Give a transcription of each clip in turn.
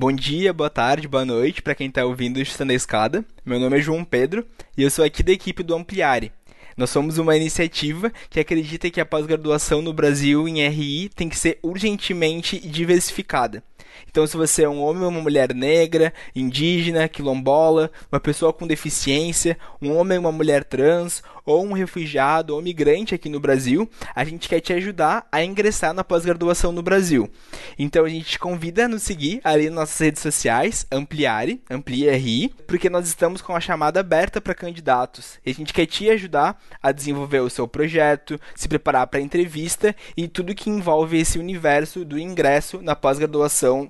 Bom dia, boa tarde, boa noite para quem está ouvindo o Chutando a Escada. Meu nome é João Pedro e eu sou aqui da equipe do Ampliare. Nós somos uma iniciativa que acredita que a pós-graduação no Brasil em RI tem que ser urgentemente diversificada. Então, se você é um homem ou uma mulher negra, indígena, quilombola, uma pessoa com deficiência, um homem ou uma mulher trans, ou um refugiado ou migrante aqui no Brasil, a gente quer te ajudar a ingressar na pós-graduação no Brasil. Então a gente te convida a nos seguir ali nas nossas redes sociais, Ampliare, Amplie porque nós estamos com a chamada aberta para candidatos. E a gente quer te ajudar a desenvolver o seu projeto, se preparar para a entrevista e tudo que envolve esse universo do ingresso na pós-graduação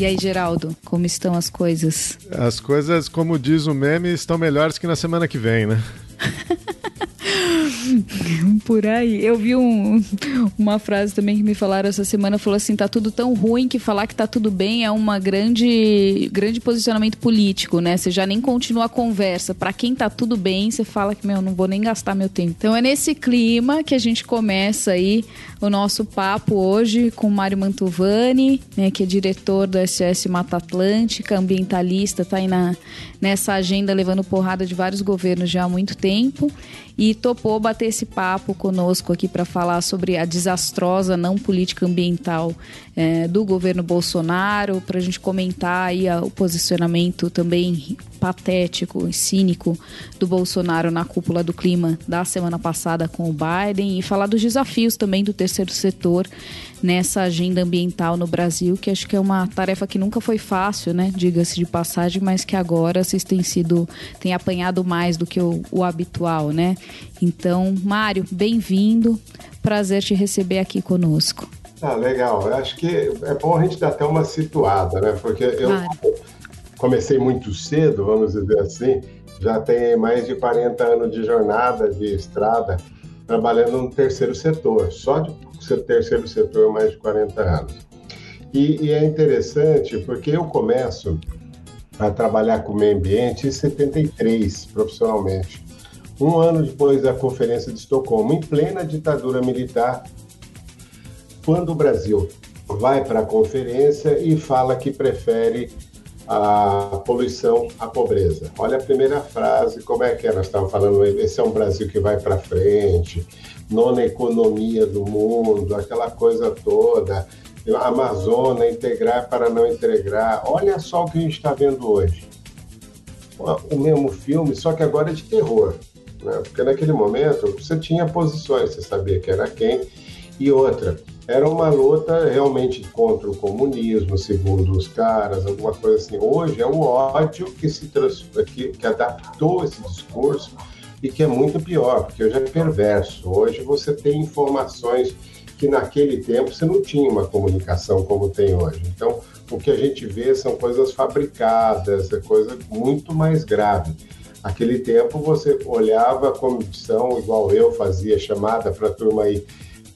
E aí, Geraldo, como estão as coisas? As coisas, como diz o meme, estão melhores que na semana que vem, né? Por aí. Eu vi um, uma frase também que me falaram essa semana, falou assim, tá tudo tão ruim que falar que tá tudo bem é uma grande grande posicionamento político, né? Você já nem continua a conversa. Para quem tá tudo bem, você fala que, meu, não vou nem gastar meu tempo. Então é nesse clima que a gente começa aí o nosso papo hoje com Mário Mantovani, né, que é diretor do SOS Mata Atlântica, ambientalista, tá aí na, nessa agenda levando porrada de vários governos já há muito tempo e topou bater esse papo conosco aqui para falar sobre a desastrosa não política ambiental é, do governo Bolsonaro, para a gente comentar aí a, o posicionamento também patético e cínico do Bolsonaro na cúpula do clima da semana passada com o Biden e falar dos desafios também do terceiro setor nessa agenda ambiental no Brasil, que acho que é uma tarefa que nunca foi fácil, né? Diga-se de passagem, mas que agora vocês têm sido, têm apanhado mais do que o, o habitual, né? Então, Mário, bem-vindo. Prazer te receber aqui conosco. Ah, legal. Eu acho que é bom a gente dar até uma situada, né? Porque eu claro. Comecei muito cedo, vamos dizer assim, já tenho mais de 40 anos de jornada de estrada trabalhando no terceiro setor, só de terceiro setor mais de 40 anos. E, e é interessante porque eu começo a trabalhar com o meio ambiente em 73, profissionalmente. Um ano depois da Conferência de Estocolmo, em plena ditadura militar, quando o Brasil vai para a conferência e fala que prefere a poluição à pobreza. Olha a primeira frase, como é que é? Nós estávamos falando, esse é um Brasil que vai para frente, nona economia do mundo, aquela coisa toda, Amazônia, integrar para não integrar. Olha só o que a gente está vendo hoje. O mesmo filme, só que agora é de terror. Né? Porque naquele momento você tinha posições, você sabia que era quem. E outra, era uma luta realmente contra o comunismo, segundo os caras, alguma coisa assim. Hoje é o ódio que se que, que adaptou esse discurso e que é muito pior, porque hoje é perverso. Hoje você tem informações que naquele tempo você não tinha uma comunicação como tem hoje. Então, o que a gente vê são coisas fabricadas, é coisa muito mais grave. Aquele tempo você olhava a comissão, igual eu fazia, chamada para a turma aí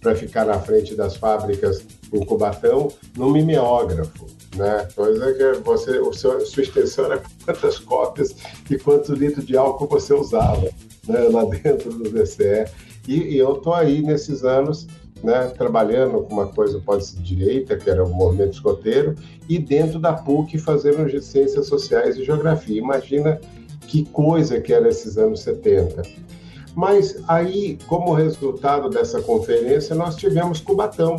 para ficar na frente das fábricas em Cubatão no mimeógrafo, né? Coisa que você, o seu, sua extensão era quantas cópias e quantos litros de álcool você usava né, lá dentro do DCE. E, e eu tô aí nesses anos né, trabalhando com uma coisa pode ser direita, que era o movimento escoteiro, e dentro da PUC fazendo ciências sociais e geografia. Imagina que coisa que era esses anos 70. Mas aí, como resultado dessa conferência, nós tivemos Cubatão,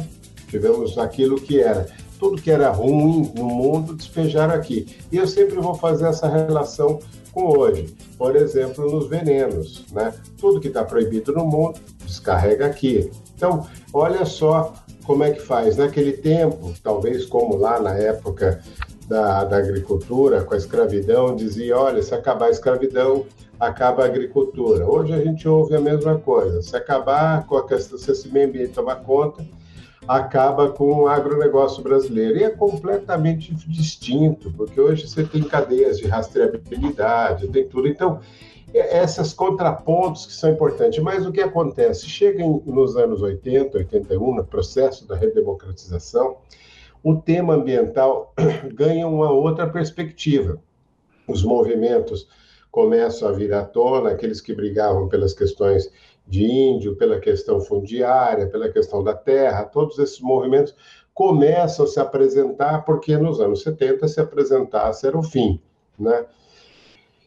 tivemos aquilo que era tudo que era ruim no mundo despejaram aqui. E eu sempre vou fazer essa relação com hoje. Por exemplo, nos venenos, né? Tudo que está proibido no mundo descarrega aqui. Então, olha só como é que faz. Naquele tempo, talvez como lá na época da, da agricultura, com a escravidão, dizia: olha, se acabar a escravidão, acaba a agricultura. Hoje a gente ouve a mesma coisa. Se acabar com a questão, se esse meio ambiente tomar conta, acaba com o agronegócio brasileiro. E é completamente distinto, porque hoje você tem cadeias de rastreabilidade, tem tudo. Então, essas contrapontos que são importantes. Mas o que acontece? Chega nos anos 80, 81, no processo da redemocratização, o tema ambiental ganha uma outra perspectiva. Os movimentos começam a vir à tona, aqueles que brigavam pelas questões de índio, pela questão fundiária, pela questão da terra, todos esses movimentos começam a se apresentar, porque nos anos 70 se apresentasse era o fim, né?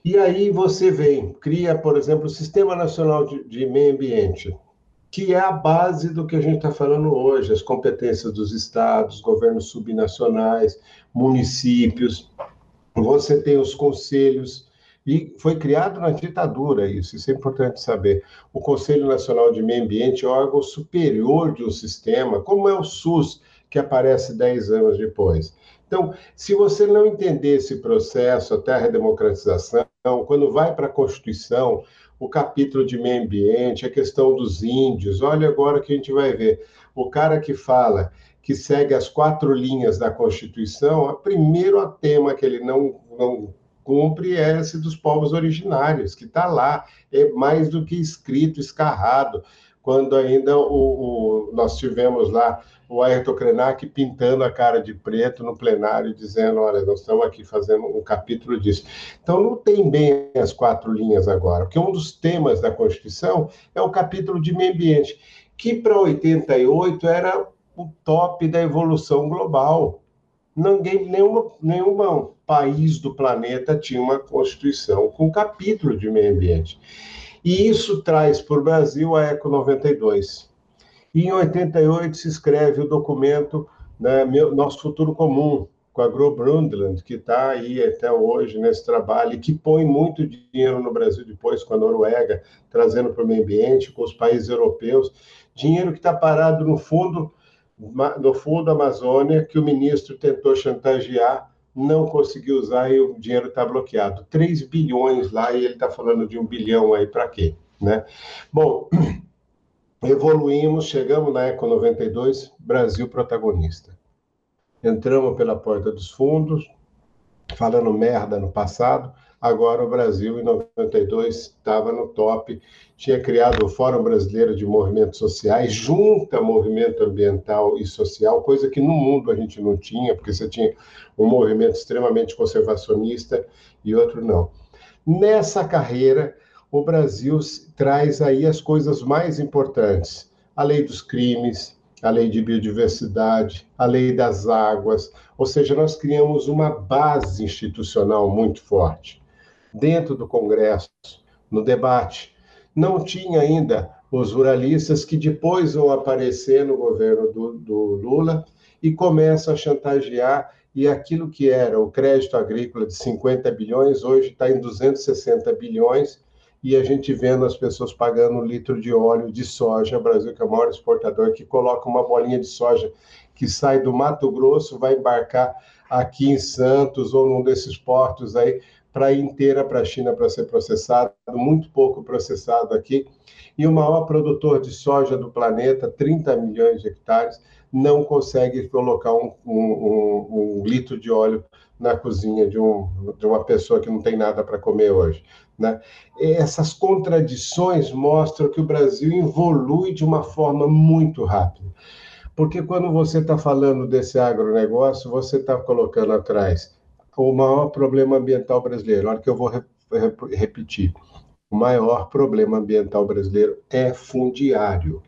E aí você vem, cria, por exemplo, o Sistema Nacional de, de Meio Ambiente, que é a base do que a gente está falando hoje, as competências dos estados, governos subnacionais, municípios. Você tem os conselhos, e foi criado na ditadura isso, isso é importante saber. O Conselho Nacional de Meio Ambiente é órgão superior de um sistema, como é o SUS, que aparece 10 anos depois. Então, se você não entender esse processo até a redemocratização, quando vai para a Constituição, o capítulo de meio ambiente, a questão dos índios, olha agora que a gente vai ver. O cara que fala que segue as quatro linhas da Constituição, o primeiro tema que ele não, não cumpre é esse dos povos originários, que está lá, é mais do que escrito, escarrado, quando ainda o, o nós tivemos lá o Ayrton Krenak pintando a cara de preto no plenário, dizendo: olha, nós estamos aqui fazendo um capítulo disso. Então, não tem bem as quatro linhas agora, porque um dos temas da Constituição é o capítulo de meio ambiente, que para 88 era o top da evolução global. Ninguém, nenhuma, nenhum país do planeta tinha uma Constituição com capítulo de meio ambiente. E isso traz para o Brasil a Eco 92 e em 88 se escreve o documento né, Nosso Futuro Comum, com a Gro Brundtland, que está aí até hoje nesse trabalho e que põe muito dinheiro no Brasil depois com a Noruega, trazendo para o meio ambiente, com os países europeus, dinheiro que está parado no fundo, no fundo da Amazônia, que o ministro tentou chantagear, não conseguiu usar e o dinheiro está bloqueado. 3 bilhões lá e ele está falando de um bilhão aí para quê? Né? Bom, evoluímos, chegamos na Eco 92, Brasil protagonista. Entramos pela porta dos fundos, falando merda no passado, agora o Brasil, em 92, estava no top, tinha criado o Fórum Brasileiro de Movimentos Sociais, junta movimento ambiental e social, coisa que no mundo a gente não tinha, porque você tinha um movimento extremamente conservacionista e outro não. Nessa carreira, o Brasil traz aí as coisas mais importantes: a lei dos crimes, a lei de biodiversidade, a lei das águas, ou seja, nós criamos uma base institucional muito forte. Dentro do Congresso, no debate, não tinha ainda os ruralistas que depois vão aparecer no governo do, do Lula e começam a chantagear e aquilo que era o crédito agrícola de 50 bilhões, hoje está em 260 bilhões, e a gente vendo as pessoas pagando um litro de óleo de soja, o Brasil que é o maior exportador, que coloca uma bolinha de soja que sai do Mato Grosso, vai embarcar aqui em Santos ou num desses portos aí para ir inteira para a China para ser processado, muito pouco processado aqui. E o maior produtor de soja do planeta, 30 milhões de hectares, não consegue colocar um, um, um, um litro de óleo na cozinha de, um, de uma pessoa que não tem nada para comer hoje. Né? Essas contradições mostram que o Brasil evolui de uma forma muito rápida. Porque quando você está falando desse agronegócio, você está colocando atrás o maior problema ambiental brasileiro. Olha que eu vou re repetir. O maior problema ambiental brasileiro é fundiário.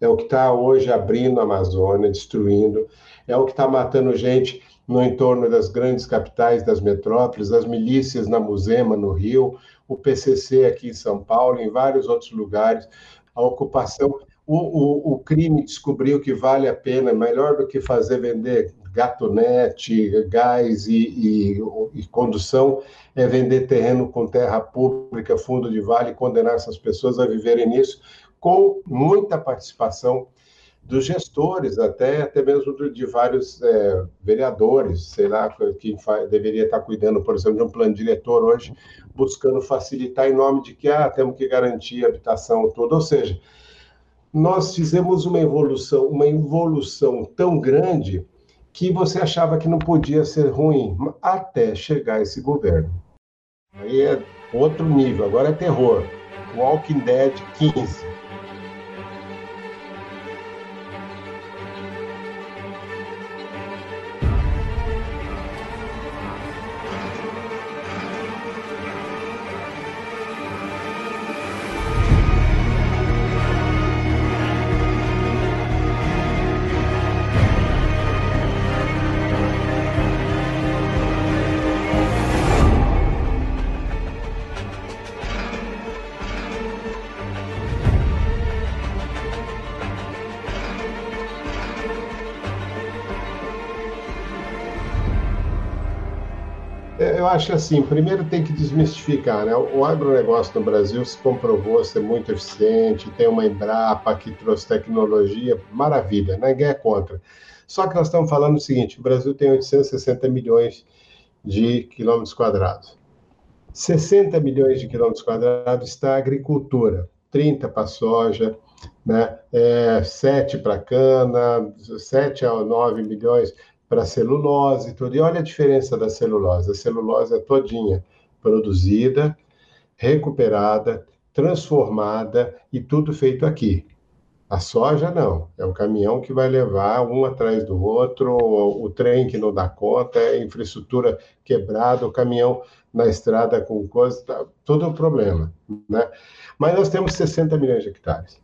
É o que está hoje abrindo a Amazônia, destruindo, é o que está matando gente no entorno das grandes capitais das metrópoles, as milícias na Musema, no Rio, o PCC aqui em São Paulo, em vários outros lugares, a ocupação. O, o, o crime descobriu que vale a pena, melhor do que fazer vender gatonete, gás e, e, e, condução, é vender terreno com terra pública, fundo de vale, condenar essas pessoas a viverem nisso, com muita participação dos gestores, até, até mesmo de vários é, vereadores, sei lá, quem deveria estar cuidando, por exemplo, de um plano diretor hoje, buscando facilitar em nome de que ah, temos que garantir a habitação toda. Ou seja, nós fizemos uma evolução, uma evolução tão grande que você achava que não podia ser ruim, até chegar esse governo. Aí é outro nível, agora é terror. Walking Dead 15. Acho assim, primeiro tem que desmistificar, né? O agronegócio no Brasil se comprovou ser muito eficiente, tem uma Embrapa que trouxe tecnologia, maravilha, ninguém é contra. Só que nós estamos falando o seguinte, o Brasil tem 860 milhões de quilômetros quadrados. 60 milhões de quilômetros quadrados está a agricultura, 30 para soja, né? É, 7 para cana, 7 a 9 milhões para celulose e tudo. E olha a diferença da celulose. A celulose é todinha produzida, recuperada, transformada e tudo feito aqui. A soja não, é o caminhão que vai levar um atrás do outro, o, trem que não dá conta, a infraestrutura quebrada, o caminhão na estrada com coisa, tá, todo o problema, né? Mas nós temos 60 milhões de hectares.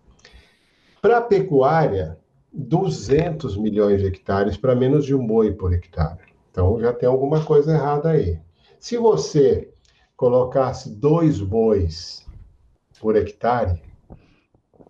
Para a pecuária, 200 milhões de hectares para menos de um boi por hectare. Então já tem alguma coisa errada aí. Se você colocasse dois bois por hectare,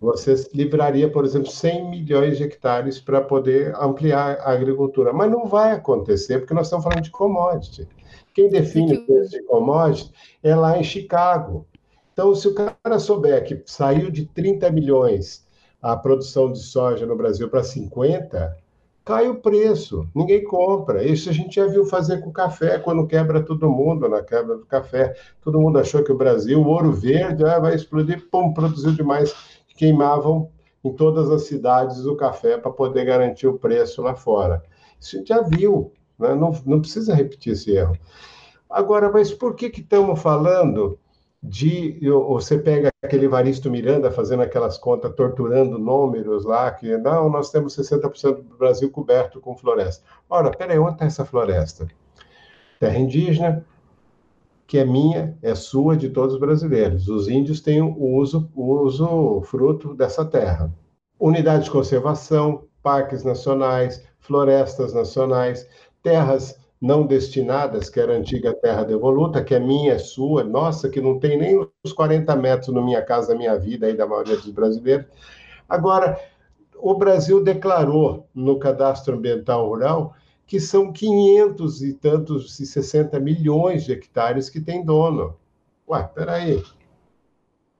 você livraria, por exemplo, 100 milhões de hectares para poder ampliar a agricultura. Mas não vai acontecer, porque nós estamos falando de commodity. Quem define o preço de commodity é lá em Chicago. Então, se o cara souber que saiu de 30 milhões a produção de soja no Brasil para 50, cai o preço, ninguém compra. Isso a gente já viu fazer com o café, quando quebra todo mundo na quebra do café. Todo mundo achou que o Brasil, o ouro verde, ah, vai explodir, pum, produziu demais. Queimavam em todas as cidades o café para poder garantir o preço lá fora. Isso a gente já viu, né? não, não precisa repetir esse erro. Agora, mas por que, que estamos falando de você pega aquele Varisto Miranda fazendo aquelas contas, torturando números lá, que não, nós temos 60% do Brasil coberto com floresta. Ora, peraí, onde está essa floresta? Terra indígena, que é minha, é sua, de todos os brasileiros. Os índios têm o uso, o uso fruto dessa terra. Unidade de conservação, parques nacionais, florestas nacionais, terras não destinadas, que era a antiga terra devoluta, que é minha, é sua, nossa, que não tem nem os 40 metros no Minha Casa Minha Vida, aí da maioria dos brasileiros. Agora, o Brasil declarou no cadastro ambiental rural que são 500 e tantos e 60 milhões de hectares que tem dono. Ué, peraí.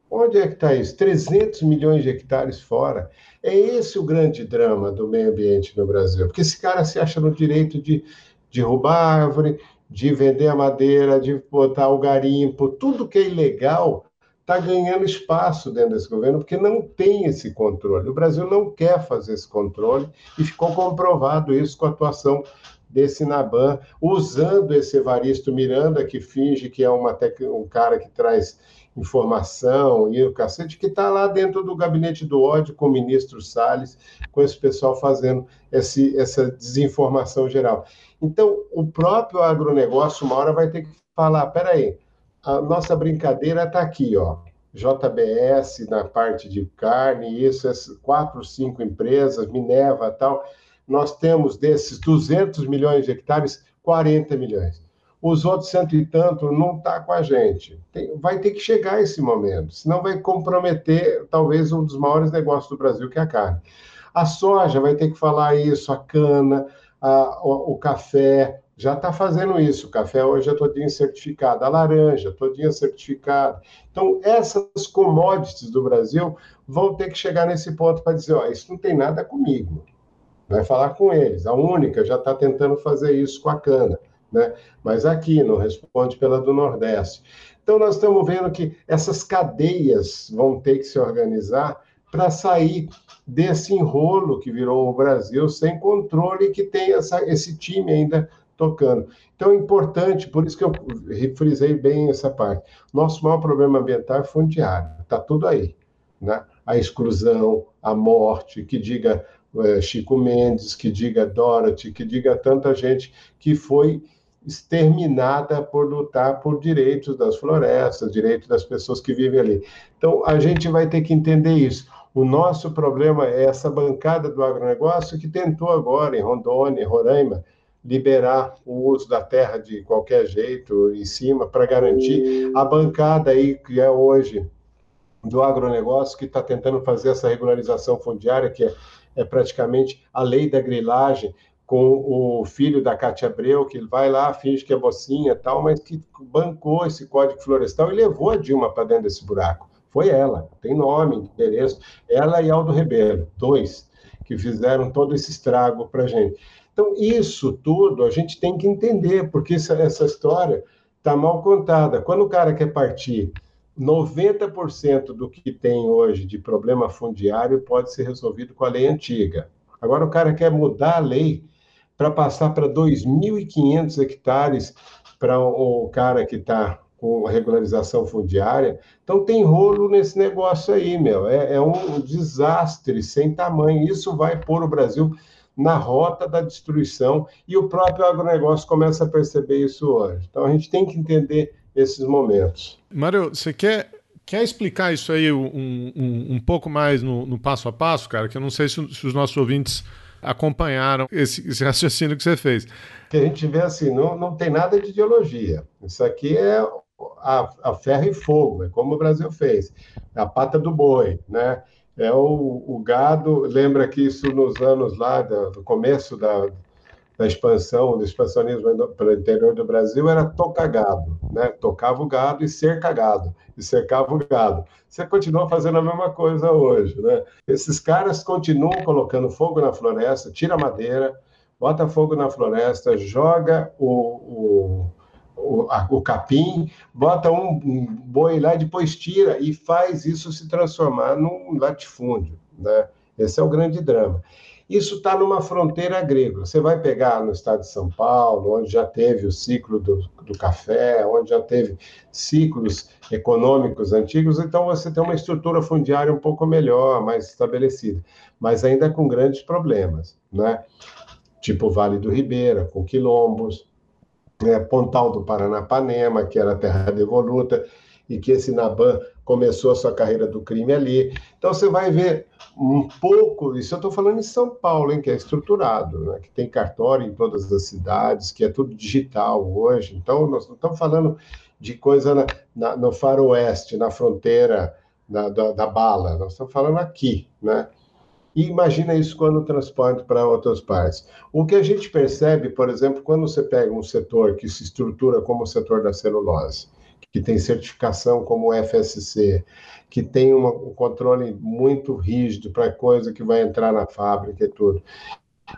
Onde é que está isso? 300 milhões de hectares fora. É esse o grande drama do meio ambiente no Brasil. Porque esse cara se acha no direito de derrubar árvore, de vender a madeira, de botar o garimpo, tudo que é ilegal está ganhando espaço dentro desse governo, porque não tem esse controle. O Brasil não quer fazer esse controle e ficou comprovado isso com a atuação desse Naban, usando esse Evaristo Miranda, que finge que é uma um cara que traz informação e o cacete, que está lá dentro do gabinete do ódio com o ministro Salles, com esse pessoal fazendo esse, essa desinformação geral. Então, o próprio agronegócio, uma hora, vai ter que falar: peraí, a nossa brincadeira está aqui, ó. JBS na parte de carne, isso, essas quatro, cinco empresas, Minerva tal. Nós temos desses 200 milhões de hectares, 40 milhões. Os outros cento e tanto não está com a gente. Tem, vai ter que chegar esse momento, senão vai comprometer talvez um dos maiores negócios do Brasil, que é a carne. A soja vai ter que falar isso, a cana, a, o, o, café, já está fazendo isso. O café hoje é todinho certificado, a laranja todinha certificada. Então, essas commodities do Brasil vão ter que chegar nesse ponto para dizer, ó, isso não tem nada comigo. Vai falar com eles. A única já está tentando fazer isso com a cana, né? Mas aqui não responde pela do Nordeste. Então, nós estamos vendo que essas cadeias vão ter que se organizar para sair desse enrolo que virou o Brasil sem controle que tem essa, esse time ainda tocando. Então é importante, por isso que eu frisei bem essa parte. Nosso maior problema ambiental é fundiário, está tudo aí. Né? A exclusão, a morte, que diga é, Chico Mendes, que diga Dorothy, que diga tanta gente que foi exterminada por lutar por direitos das florestas, direitos das pessoas que vivem ali. Então, a gente vai ter que entender isso. O nosso problema é essa bancada do agronegócio que tentou agora, em Rondônia, Roraima, liberar o uso da terra de qualquer jeito em cima para garantir a bancada aí que é hoje do agronegócio que está tentando fazer essa regularização fundiária que é, é praticamente a lei da grilagem com o filho da Cátia Abreu, que vai lá, finge que é mocinha tal, mas que bancou esse código florestal e levou a Dilma para dentro desse buraco. Foi ela, tem nome, endereço. Ela e Aldo Ribeiro, dois, que fizeram todo esse estrago para a gente. Então, isso tudo a gente tem que entender, porque essa história está mal contada. Quando o cara quer partir 90% do que tem hoje de problema fundiário pode ser resolvido com a lei antiga. Agora o cara quer mudar a lei para passar para 2.500 hectares para o cara que está com regularização fundiária. Então tem rolo nesse negócio aí, meu. É, é, um desastre sem tamanho. Isso vai pôr o Brasil na rota da destruição e o próprio agronegócio começa a perceber isso hoje. Então a gente tem que entender esses momentos. Mário, você quer Quer explicar isso aí um, um, um pouco mais no, no, passo a passo, cara? Que eu não sei se, se os nossos ouvintes acompanharam esse, esse, raciocínio que você fez. Que a gente vê assim, não, não tem nada de ideologia. Isso aqui é a, a ferro e fogo, é como o Brasil fez. A pata do boi, né? É o, o gado, lembra que isso nos anos lá, do começo da, da expansão, do expansionismo pelo interior do Brasil, era tocar gado, né? Tocava o gado e cerca gado, e cercava o gado. Você continua fazendo a mesma coisa hoje, né? Esses caras continuam colocando fogo na floresta, tira madeira, bota fogo na floresta, joga o, o, o, a, o capim, bota um, um boi lá, depois tira e faz isso se transformar num latifúndio, né? Esse é o grande drama. Isso está numa fronteira agrícola. Você vai pegar no estado de São Paulo, onde já teve o ciclo do, do café, onde já teve ciclos econômicos antigos, então você tem uma estrutura fundiária um pouco melhor, mais estabelecida, mas ainda com grandes problemas, né? Tipo Vale do Ribeira, com quilombos, né? Pontal do Paranapanema, que era terra devoluta, e que esse Naban começou a sua carreira do crime ali. Então você vai ver um pouco, isso eu estou falando em São Paulo, hein, que é estruturado, né, que tem cartório em todas as cidades, que é tudo digital hoje. Então nós não estamos falando de coisa na, na, no faroeste, na fronteira da, da, da, bala, nós estamos falando aqui, né? E imagina isso quando transporta para outras partes. O que a gente percebe, por exemplo, quando você pega um setor que se estrutura como o setor da celulose, que tem certificação como o FSC, que tem uma, um controle muito rígido para coisa que vai entrar na fábrica e tudo,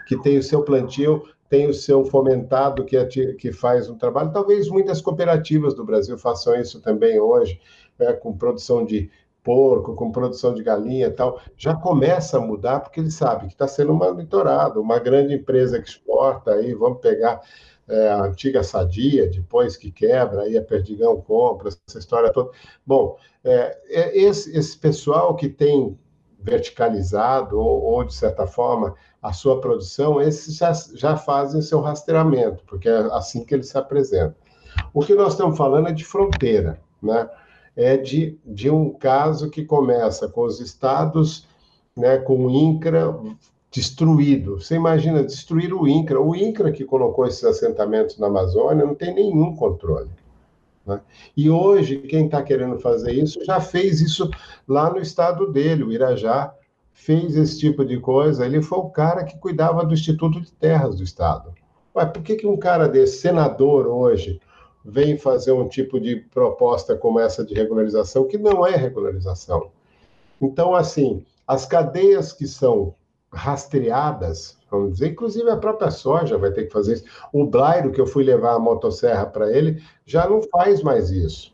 que tem o seu plantio, tem o seu fomentado que, é, que faz um trabalho. Talvez muitas cooperativas do Brasil façam isso também hoje, né, com produção de porco, com produção de galinha e tal, já começa a mudar porque ele sabe que está sendo monitorado. Uma grande empresa que exporta aí, vamos pegar é, a antiga Sadia, depois que quebra, aí a Perdigão compra, essa história toda. Bom, é, é esse, esse pessoal que tem verticalizado ou, ou, de certa forma, a sua produção, esses já, já fazem seu rastreamento, porque é assim que eles se apresentam. O que nós estamos falando é de fronteira, né? É de, de um caso que começa com os estados, né, com o INCRA destruído. Você imagina destruir o INCRA. O INCRA que colocou esses assentamentos na Amazônia não tem nenhum controle. Né? E hoje, quem está querendo fazer isso já fez isso lá no estado dele, o Irajá, fez esse tipo de coisa. Ele foi o cara que cuidava do Instituto de Terras do Estado. Ué, por que, que um cara desse, senador hoje, vem fazer um tipo de proposta como essa de regularização, que não é regularização? Então, assim, as cadeias que são rastreadas, vamos dizer, inclusive a própria soja vai ter que fazer isso. O Blairo, que eu fui levar a motosserra para ele, já não faz mais isso.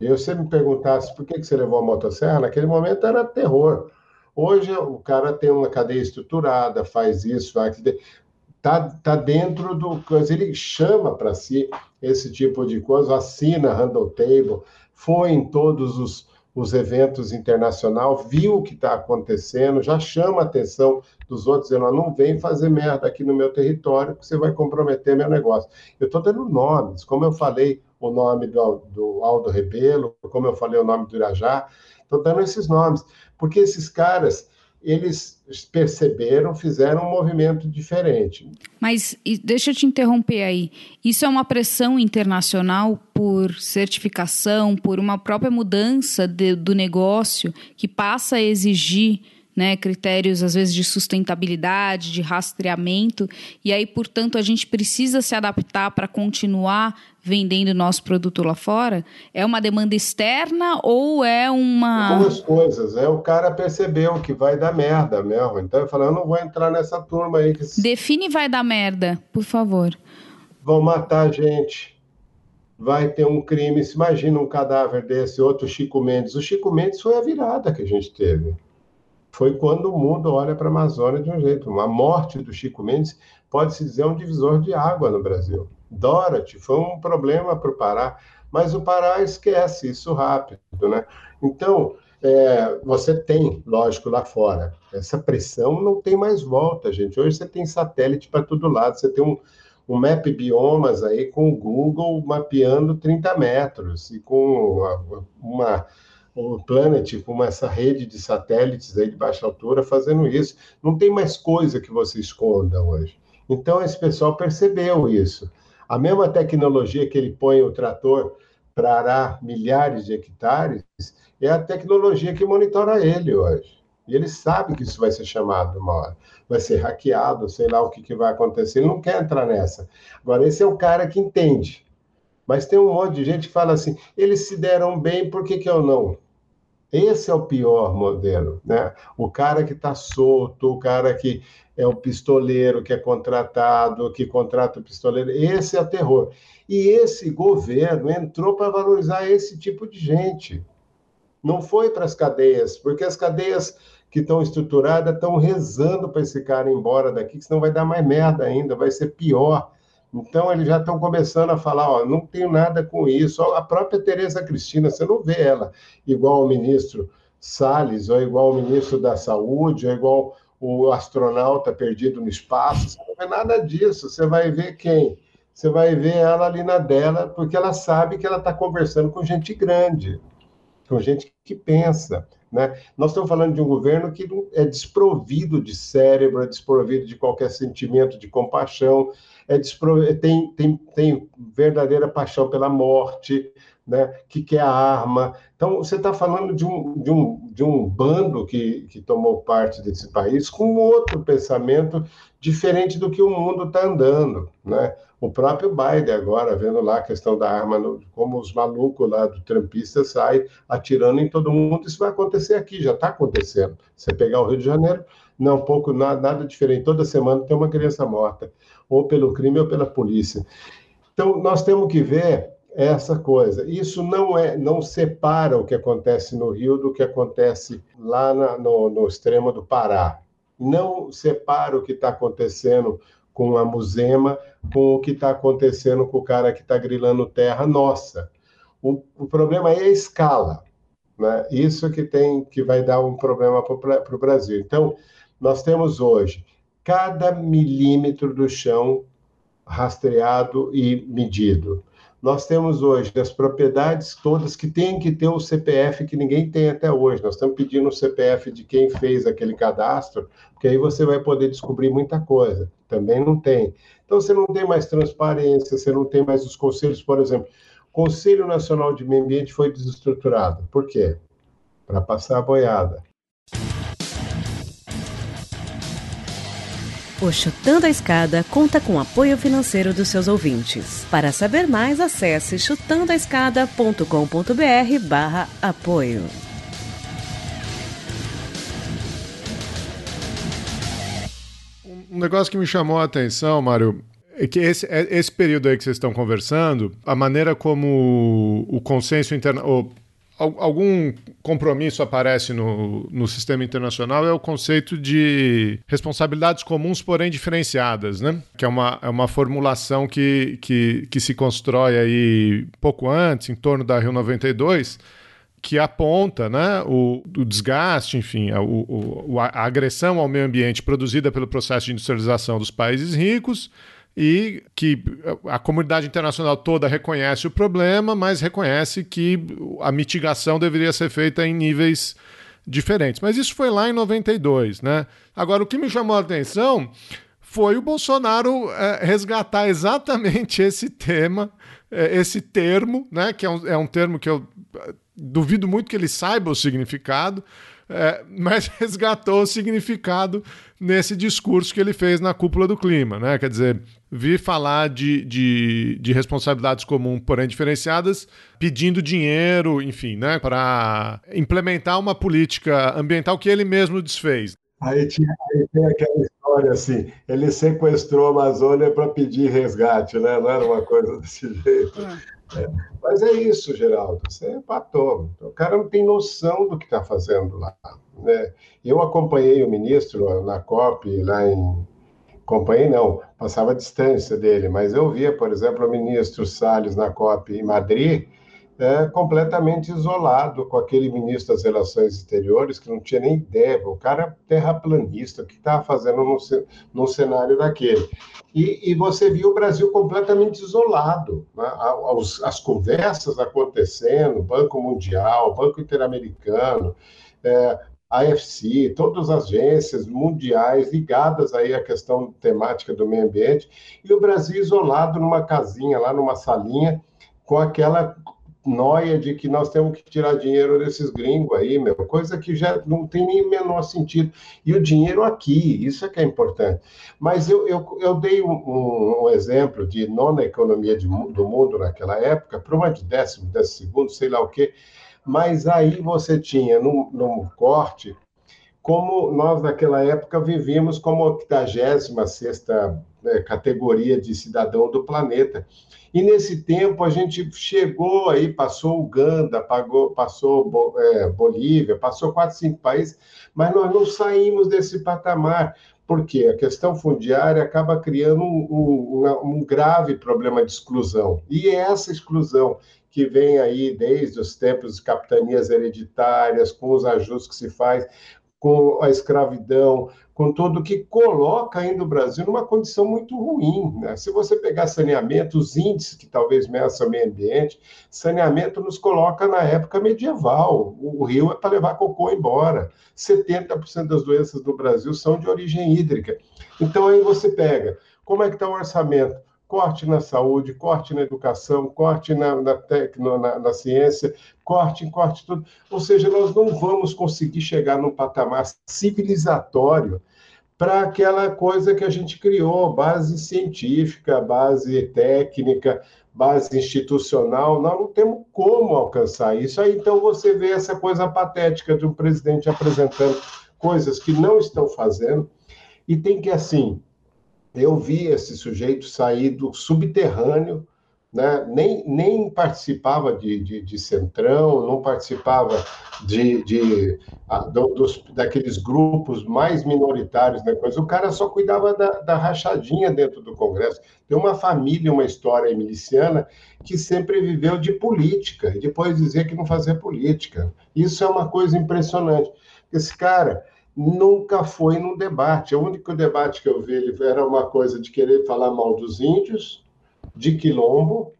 E você me perguntasse por que, você levou a motosserra, naquele momento era terror. Hoje o cara tem uma cadeia estruturada, faz isso, faz tá, tá dentro do coisa, ele chama para si esse tipo de coisa, assina Handle Table, foi em todos os, os eventos internacionais, viu o que está acontecendo, já chama a atenção dos outros, dizendo, não vem fazer merda aqui no meu território, que você vai comprometer meu negócio. Eu estou dando nomes, como eu falei o nome do, do Aldo Rebelo, como eu falei o nome do Irajá, estou dando esses nomes, porque esses caras eles perceberam, fizeram um movimento diferente. Mas deixa eu te interromper aí. Isso é uma pressão internacional por certificação, por uma própria mudança de, do negócio que passa a exigir né, critérios às vezes de sustentabilidade, de rastreamento, e aí, portanto, a gente precisa se adaptar para continuar vendendo nosso produto lá fora? É uma demanda externa ou é uma. Duas coisas. É o cara percebeu que vai dar merda mesmo. Então eu falei, eu não vou entrar nessa turma aí. Que... Define vai dar merda, por favor. Vão matar a gente. Vai ter um crime. Se imagina um cadáver desse, outro Chico Mendes. O Chico Mendes foi a virada que a gente teve foi quando o mundo olha para a Amazônia de um jeito. A morte do Chico Mendes pode-se dizer um divisor de água no Brasil. Dorothy foi um problema para o Pará, mas o Pará esquece isso rápido, né? Então, é, você tem, lógico, lá fora, essa pressão não tem mais volta, gente. Hoje você tem satélite para todo lado, você tem um, um map biomas aí com o Google mapeando 30 metros e com uma, uma o Planet com essa rede de satélites aí de baixa altura fazendo isso. Não tem mais coisa que você esconda hoje. Então, esse pessoal percebeu isso. A mesma tecnologia que ele põe o trator para arar milhares de hectares é a tecnologia que monitora ele hoje. E ele sabe que isso vai ser chamado uma hora. Vai ser hackeado, sei lá o que, que vai acontecer. Ele não quer entrar nessa. Agora, esse é o cara que entende. Mas tem um monte de gente que fala assim: eles se deram bem, por que, que eu não? Esse é o pior modelo, né? O cara que está solto, o cara que é o pistoleiro que é contratado, que contrata o pistoleiro, esse é o terror. E esse governo entrou para valorizar esse tipo de gente. Não foi para as cadeias, porque as cadeias que estão estruturadas estão rezando para esse cara ir embora daqui, que senão vai dar mais merda ainda, vai ser pior. Então, eles já estão começando a falar: ó, não tenho nada com isso. A própria Tereza Cristina, você não vê ela igual o ministro Salles, ou igual o ministro da Saúde, ou igual o astronauta perdido no espaço. Você não vê nada disso. Você vai ver quem? Você vai ver ela ali na dela, porque ela sabe que ela está conversando com gente grande, com gente que pensa. Né? Nós estamos falando de um governo que é desprovido de cérebro, é desprovido de qualquer sentimento de compaixão, é despro... tem, tem, tem verdadeira paixão pela morte, né? que quer a arma. Então, você está falando de um, de, um, de um bando que, que tomou parte desse país com outro pensamento diferente do que o mundo está andando. Né? O próprio Biden agora, vendo lá a questão da arma, como os malucos lá do Trumpista saem atirando em todo mundo, isso vai acontecer aqui, já está acontecendo. Você pegar o Rio de Janeiro, não, pouco, nada, nada diferente. Toda semana tem uma criança morta, ou pelo crime ou pela polícia. Então, nós temos que ver essa coisa. Isso não é, não separa o que acontece no Rio do que acontece lá na, no, no extremo do Pará. Não separa o que está acontecendo com a Musema, com o que está acontecendo com o cara que está grilando terra nossa. O, o, problema é a escala. Né? Isso que tem que vai dar um problema para o Brasil. Então, nós temos hoje cada milímetro do chão rastreado e medido. Nós temos hoje as propriedades todas que têm que ter o CPF que ninguém tem até hoje. Nós estamos pedindo o CPF de quem fez aquele cadastro, porque aí você vai poder descobrir muita coisa. Também não tem. Então você não tem mais transparência, você não tem mais os conselhos, por exemplo. Conselho Nacional de Meio Ambiente foi desestruturado. Por quê? Para passar a boiada. O Chutando a Escada conta com apoio financeiro dos seus ouvintes. Para saber mais, acesse chutandoaescada.com.br barra apoio. Um negócio que me chamou a atenção, Mário, é que esse, é, esse período aí que vocês estão conversando, a maneira como o consenso internacional algum compromisso aparece no, no sistema internacional é o conceito de responsabilidades comuns, porém diferenciadas, né? Que é uma, é uma formulação que, que, que se constrói aí pouco antes, em torno da Rio 92, que aponta né, o, o desgaste, enfim, a, o, a agressão ao meio ambiente produzida pelo processo de industrialização dos países ricos e que a comunidade internacional toda reconhece o problema, mas reconhece que a mitigação deveria ser feita em níveis diferentes. Mas isso foi lá em 92, né? Agora, o que me chamou a atenção foi o Bolsonaro é, resgatar exatamente esse tema, é, esse termo, né? Que é um, é um termo que eu duvido muito que ele saiba o significado, é, mas resgatou o significado nesse discurso que ele fez na cúpula do clima. Né? Quer dizer, vi falar de, de, de responsabilidades comuns, porém diferenciadas, pedindo dinheiro, enfim, né, para implementar uma política ambiental que ele mesmo desfez. Aí, tinha, aí tem aquela história assim: ele sequestrou a Amazônia para pedir resgate, né? não era uma coisa desse jeito. É. É. Mas é isso, Geraldo, você empatou. O cara não tem noção do que está fazendo lá. Né? Eu acompanhei o ministro na COP, lá em. Acompanhei, não, passava a distância dele, mas eu via, por exemplo, o ministro Salles na COP em Madrid é, completamente isolado com aquele ministro das Relações Exteriores que não tinha nem ideia, o cara terraplanista, o que estava fazendo num, num cenário daquele. E, e, você viu o Brasil completamente isolado, né? as, as conversas acontecendo, Banco Mundial, Banco Interamericano, é, AFC, todas as agências mundiais ligadas aí à questão temática do meio ambiente, e o Brasil isolado numa casinha, lá numa salinha, com aquela noia de que nós temos que tirar dinheiro desses gringos aí, meu, coisa que já não tem nem o menor sentido. E o dinheiro aqui, isso é que é importante. Mas eu, eu, eu dei um, um, exemplo de nona economia de, do mundo naquela época, para uma de décimo, décimo segundo, sei lá o quê, mas aí você tinha no, no corte como nós naquela época vivíamos como 86 né, categoria de cidadão do planeta. E nesse tempo a gente chegou aí, passou Uganda, pagou, passou é, Bolívia, passou quatro, cinco países, mas nós não saímos desse patamar, porque a questão fundiária acaba criando um, um, um grave problema de exclusão. E é essa exclusão que vem aí desde os tempos de capitanias hereditárias, com os ajustes que se faz, com a escravidão, com tudo que coloca ainda o Brasil numa condição muito ruim. Né? Se você pegar saneamento, os índices que talvez meçam meio ambiente, saneamento nos coloca na época medieval. O rio é para levar cocô embora. 70% das doenças do Brasil são de origem hídrica. Então aí você pega, como é que está o orçamento? Corte na saúde, corte na educação, corte na, na, tecno, na, na ciência, corte, corte tudo. Ou seja, nós não vamos conseguir chegar num patamar civilizatório para aquela coisa que a gente criou, base científica, base técnica, base institucional, nós não temos como alcançar isso. Aí então você vê essa coisa patética de um presidente apresentando coisas que não estão fazendo, e tem que, assim, eu vi esse sujeito sair do subterrâneo, né? nem, nem participava de, de, de centrão, não participava de, de a, dos, daqueles grupos mais minoritários, né? O cara só cuidava da, da rachadinha dentro do Congresso. Tem uma família, uma história miliciana que sempre viveu de política, e depois dizia que não fazia política. Isso é uma coisa impressionante. Esse cara nunca foi num debate. O único debate que eu vi ele era uma coisa de querer falar mal dos índios, de quilombo,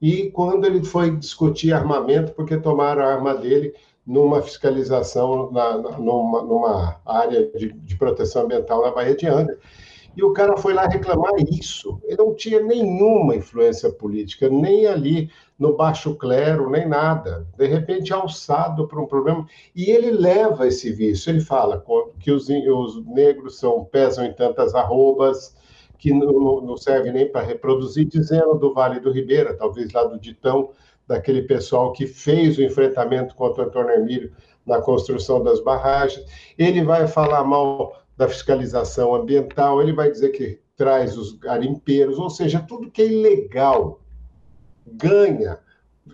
e quando ele foi discutir armamento, porque tomaram a arma dele numa fiscalização, na, numa, numa, área de, de, proteção ambiental na Baía de Angra. E o cara foi lá reclamar isso. Ele não tinha nenhuma influência política, nem ali no baixo clero, nem nada. De repente, alçado para um problema. E ele leva esse vício. Ele fala que os, os negros são, pesam em tantas arrobas, que não, não serve nem para reproduzir, dizendo do Vale do Ribeira, talvez lá do Ditão, daquele pessoal que fez o enfrentamento contra o Antônio Emílio na construção das barragens. Ele vai falar mal da fiscalização ambiental, ele vai dizer que traz os garimpeiros, ou seja, tudo que é ilegal ganha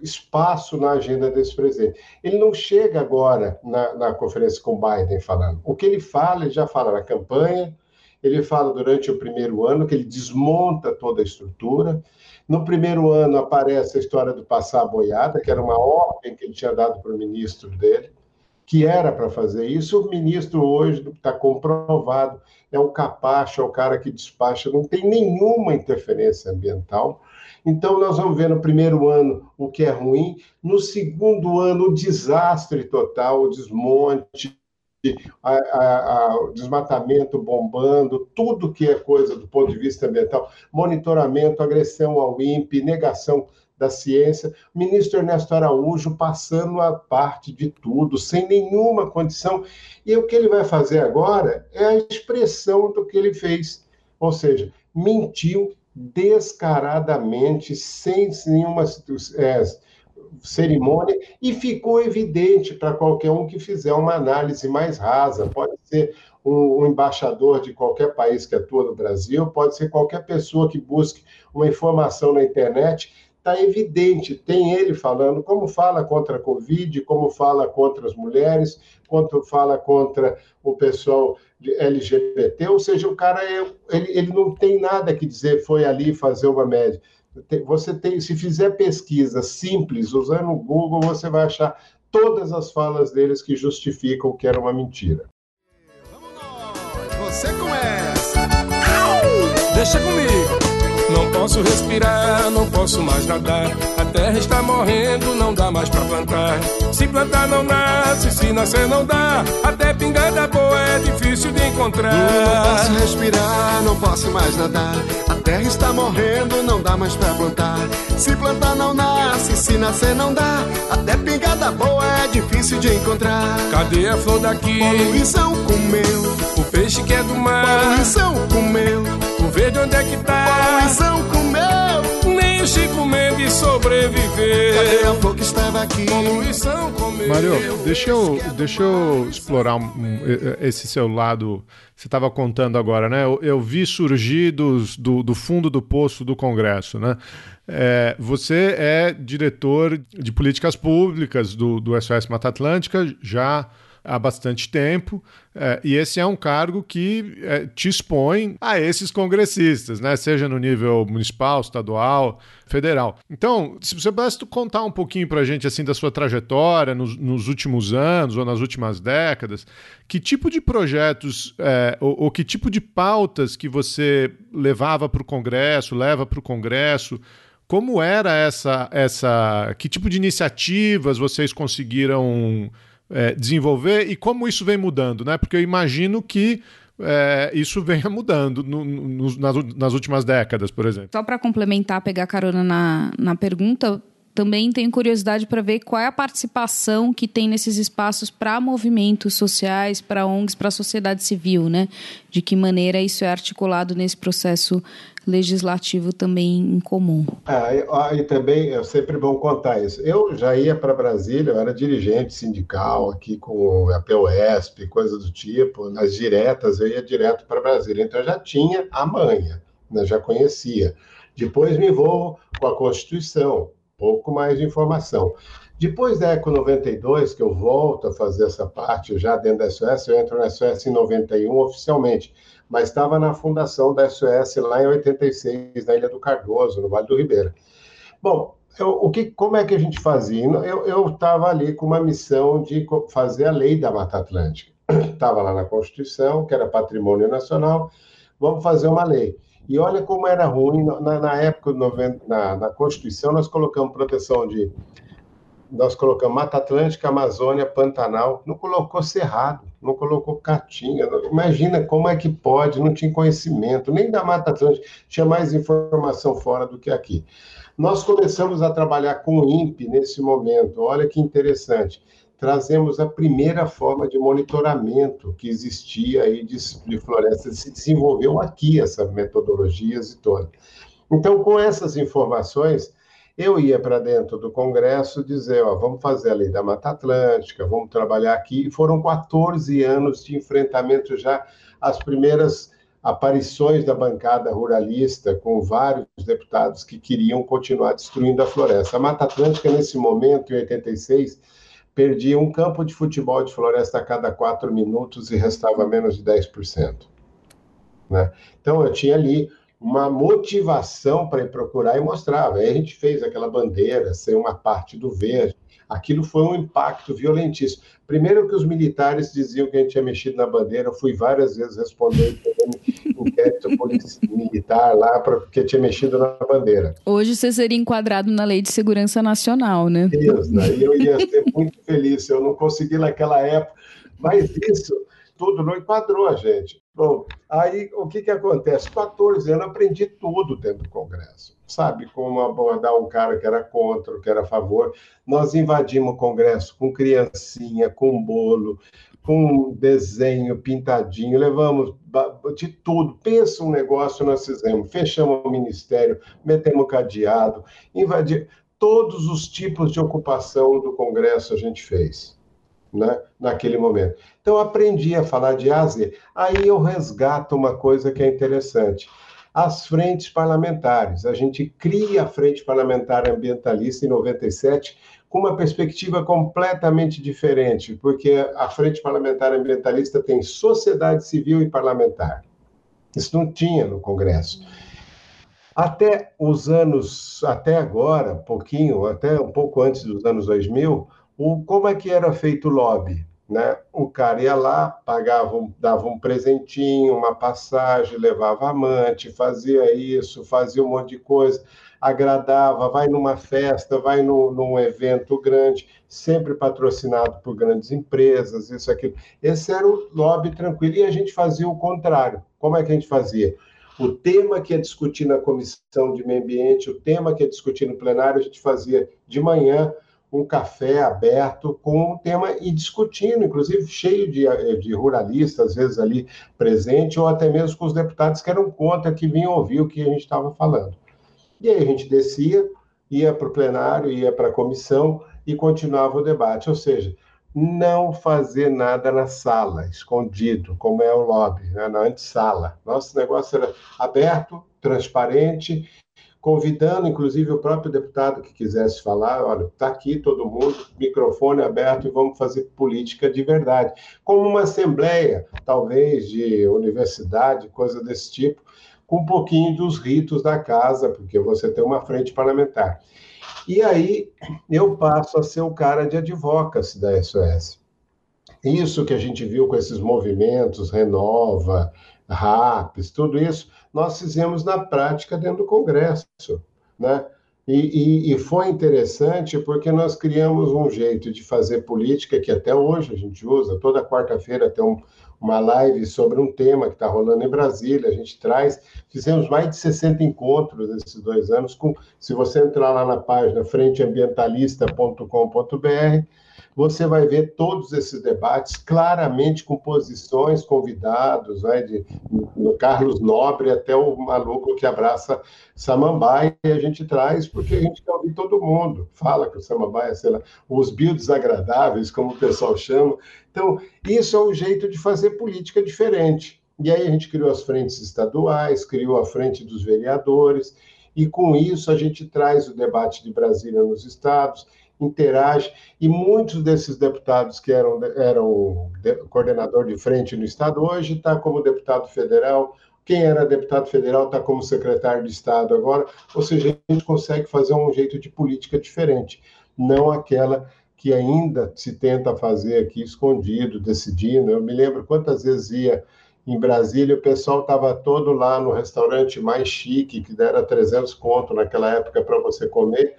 espaço na agenda desse presidente. Ele não chega agora na, na conferência com Biden falando. O que ele fala, ele já fala na campanha, ele fala durante o primeiro ano que ele desmonta toda a estrutura. No primeiro ano aparece a história do passar a boiada, que era uma ordem que ele tinha dado para o ministro dele, que era para fazer isso. O ministro hoje está comprovado, é um capacho, é o cara que despacha, não tem nenhuma interferência ambiental. Então, nós vamos ver no primeiro ano o que é ruim, no segundo ano, o desastre total, o desmonte, a, a, a, o desmatamento bombando, tudo que é coisa do ponto de vista ambiental, monitoramento, agressão ao INPE, negação da ciência, o ministro Ernesto Araújo passando a parte de tudo, sem nenhuma condição. E o que ele vai fazer agora é a expressão do que ele fez, ou seja, mentiu descaradamente, sem nenhuma é, cerimônia, e ficou evidente para qualquer um que fizer uma análise mais rasa. Pode ser um, um, embaixador de qualquer país que atua no Brasil, pode ser qualquer pessoa que busque uma informação na internet. Está evidente, tem ele falando como fala contra a Covid, como fala contra as mulheres, quanto fala contra o pessoal LGBT, ou seja, o cara é, ele, ele não tem nada que dizer, foi ali fazer uma média. Você tem, se fizer pesquisa simples, usando o Google, você vai achar todas as falas deles que justificam que era uma mentira. Vamos nós, você começa. Deixa comigo. Não posso respirar, não posso mais nadar. A terra está morrendo, não dá mais pra plantar. Se plantar não nasce, se nascer não dá. Até pingada boa é difícil de encontrar. Não posso respirar, não posso mais nadar. A terra está morrendo, não dá mais pra plantar. Se plantar não nasce, se nascer não dá. Até pingada boa é difícil de encontrar. Cadê a flor daqui? Poluição comeu. O peixe que é do mar. Poluição comeu. O verde onde é que tá? Poluição comeu. Nem o Chico Mendes sobreviveu. Cadê a flor que estava aqui? Poluição comeu. Mário, deixa eu, deixa eu explorar um, esse seu lado. Você estava contando agora, né? Eu, eu vi surgir dos, do, do fundo do poço do Congresso, né? É, você é diretor de políticas públicas do, do SOS Mata Atlântica, já há bastante tempo, é, e esse é um cargo que é, te expõe a esses congressistas, né? seja no nível municipal, estadual, federal. Então, se você pudesse contar um pouquinho para a gente assim da sua trajetória nos, nos, últimos anos ou nas últimas décadas, que tipo de projetos é, ou, ou que tipo de pautas que você levava para o Congresso, leva para o Congresso, como era essa, essa. Que tipo de iniciativas vocês conseguiram é, desenvolver e como isso vem mudando, né? Porque eu imagino que é, isso venha mudando no, no, nas, nas, últimas décadas, por exemplo. Só para complementar, pegar carona na, na pergunta, também tenho curiosidade para ver qual é a participação que tem nesses espaços para movimentos sociais, para ONGs, para a sociedade civil, né? De que maneira isso é articulado nesse processo legislativo também em comum. Ah, e, também é sempre bom contar isso. Eu já ia para Brasília, eu era dirigente sindical aqui com a POSP, coisa do tipo, nas diretas, eu ia direto para Brasília. Então eu já tinha a manha, né, já conhecia. Depois me envolvo com a Constituição, pouco mais de informação. Depois da Eco 92, que eu volto a fazer essa parte já dentro da SOS, eu entro na SOS em 91 oficialmente mas estava na fundação da SOS lá em 86, na Ilha do Cardoso, no Vale do Ribeira. Bom, eu, o que, como é que a gente fazia? Eu estava ali com uma missão de fazer a lei da Mata Atlântica. Estava lá na Constituição, que era patrimônio nacional, vamos fazer uma lei. E olha como era ruim, na, na época, na, na Constituição, nós colocamos proteção de nós colocamos Mata Atlântica, Amazônia, Pantanal, não colocou Cerrado, não colocou Caatinga. Imagina como é que pode, não tinha conhecimento, nem da Mata Atlântica, tinha mais informação fora do que aqui. Nós começamos a trabalhar com o INPE nesse momento, olha que interessante. Trazemos a primeira forma de monitoramento que existia aí de, de floresta, se desenvolveu aqui essas metodologias e todas. Então, com essas informações, eu ia para dentro do Congresso dizer, ó, vamos fazer a lei da Mata Atlântica, vamos trabalhar aqui. E foram 14 anos de enfrentamento já às primeiras aparições da bancada ruralista com vários deputados que queriam continuar destruindo a floresta. A Mata Atlântica, nesse momento, em 86, perdia um campo de futebol de floresta a cada quatro minutos e restava menos de 10%. Né? Então, eu tinha ali uma motivação para ir procurar e mostrar. Aí a gente fez aquela bandeira ser uma parte do verde. Aquilo foi um impacto violentíssimo. Primeiro que os militares diziam que a gente tinha mexido na bandeira, eu fui várias vezes responder inquérito militar lá porque tinha mexido na bandeira. Hoje você seria enquadrado na Lei de Segurança Nacional, né? Isso, daí eu ia ser muito feliz. Eu não consegui naquela época, mas isso tudo não enquadrou a gente. Bom, aí o que, que acontece? 14 anos aprendi tudo dentro do Congresso. Sabe como abordar um cara que era contra, que era a favor. Nós invadimos o Congresso com criancinha, com bolo, com desenho pintadinho, levamos de tudo. Pensa um negócio nós fizemos. Fechamos o ministério, metemos cadeado, invadimos. Todos os tipos de ocupação do Congresso a gente fez né, naquele momento. Então, aprendi a falar de Ásia. Aí eu resgato uma coisa que é interessante. As frentes parlamentares. A gente cria a Frente Parlamentar Ambientalista em 97 com uma perspectiva completamente diferente, porque a Frente Parlamentar Ambientalista tem sociedade civil e parlamentar. Isso não tinha no Congresso. Até os anos, até agora, pouquinho, até um pouco antes dos anos 2000, o, como é que era feito o lobby? Né? O cara ia lá, pagava, dava um presentinho, uma passagem, levava amante, fazia isso, fazia um monte de coisa, agradava, vai numa festa, vai no, num evento grande, sempre patrocinado por grandes empresas, isso, aquilo. Esse era o lobby tranquilo, e a gente fazia o contrário. Como é que a gente fazia? O tema que ia discutir na comissão de meio ambiente, o tema que ia discutir no plenário, a gente fazia de manhã, um café aberto com o tema e discutindo, inclusive cheio de, eh, de ruralistas, às vezes ali presente, ou até mesmo com os deputados que eram contra, que vinham ouvir o que a gente estava falando. E aí a gente descia, ia para o plenário, ia para a comissão e continuava o debate. Ou seja, não fazer nada na sala, escondido, como é o lobby, né, na antessala. Nosso negócio era aberto, transparente convidando, inclusive, o próprio deputado que quisesse falar, olha, está aqui todo mundo, microfone aberto e vamos fazer política de verdade. Como uma assembleia, talvez, de universidade, coisa desse tipo, com um pouquinho dos ritos da casa, porque você tem uma frente parlamentar. E aí eu passo a ser o cara de advocacy da SOS. Isso que a gente viu com esses movimentos, Renova, RAPs, tudo isso, nós fizemos na prática dentro do Congresso, né? E, e, e, foi interessante porque nós criamos um jeito de fazer política que até hoje a gente usa. Toda quarta-feira tem um, uma live sobre um tema que está rolando em Brasília. A gente traz. Fizemos mais de 60 encontros nesses dois anos. Com, se você entrar lá na página frenteambientalista.com.br, você vai ver todos esses debates claramente com posições, convidados, vai de Carlos Nobre até o maluco que abraça Samambaia, e a gente traz porque a gente quer ouvir todo mundo. Fala que o Samambaia, sei lá, os biodesagradáveis, como o pessoal chama. Então, isso é um jeito de fazer política diferente. E aí a gente criou as frentes estaduais, criou a frente dos vereadores, e com isso a gente traz o debate de Brasília nos estados interage, e muitos desses deputados que eram, eram coordenador de frente no Estado, hoje está como deputado federal, quem era deputado federal está como secretário de Estado agora, ou seja, a gente consegue fazer um jeito de política diferente, não aquela que ainda se tenta fazer aqui escondido, decidindo. Eu me lembro quantas vezes ia em Brasília, o pessoal estava todo lá no restaurante mais chique, que era 300 conto naquela época para você comer,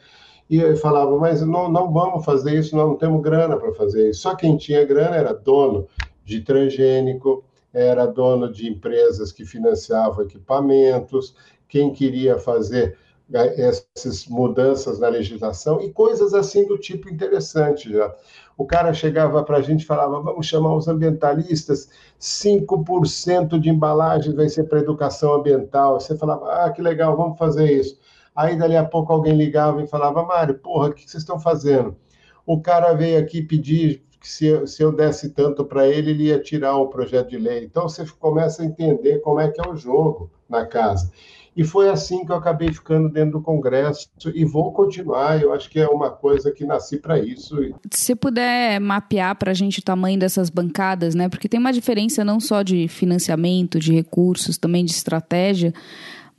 e falava, mas não, não vamos fazer isso, não temos grana para fazer isso. Só quem tinha grana era dono de transgênico, era dono de empresas que financiavam equipamentos, quem queria fazer eh, essas mudanças na legislação e coisas assim do tipo interessante já. O cara chegava para a gente e falava: vamos chamar os ambientalistas, 5% de embalagem vai ser para educação ambiental. Você falava: ah, que legal, vamos fazer isso. Aí, dali a pouco, alguém ligava e falava: Mário, porra, o que vocês estão fazendo? O cara veio aqui pedir que se, se eu desse tanto para ele, ele ia tirar o projeto de lei. Então você começa a entender como é que é o jogo na casa. E foi assim que eu acabei ficando dentro do Congresso e vou continuar. Eu acho que é uma coisa que nasci para isso. Se puder mapear para a gente o tamanho dessas bancadas, né? Porque tem uma diferença não só de financiamento, de recursos, também de estratégia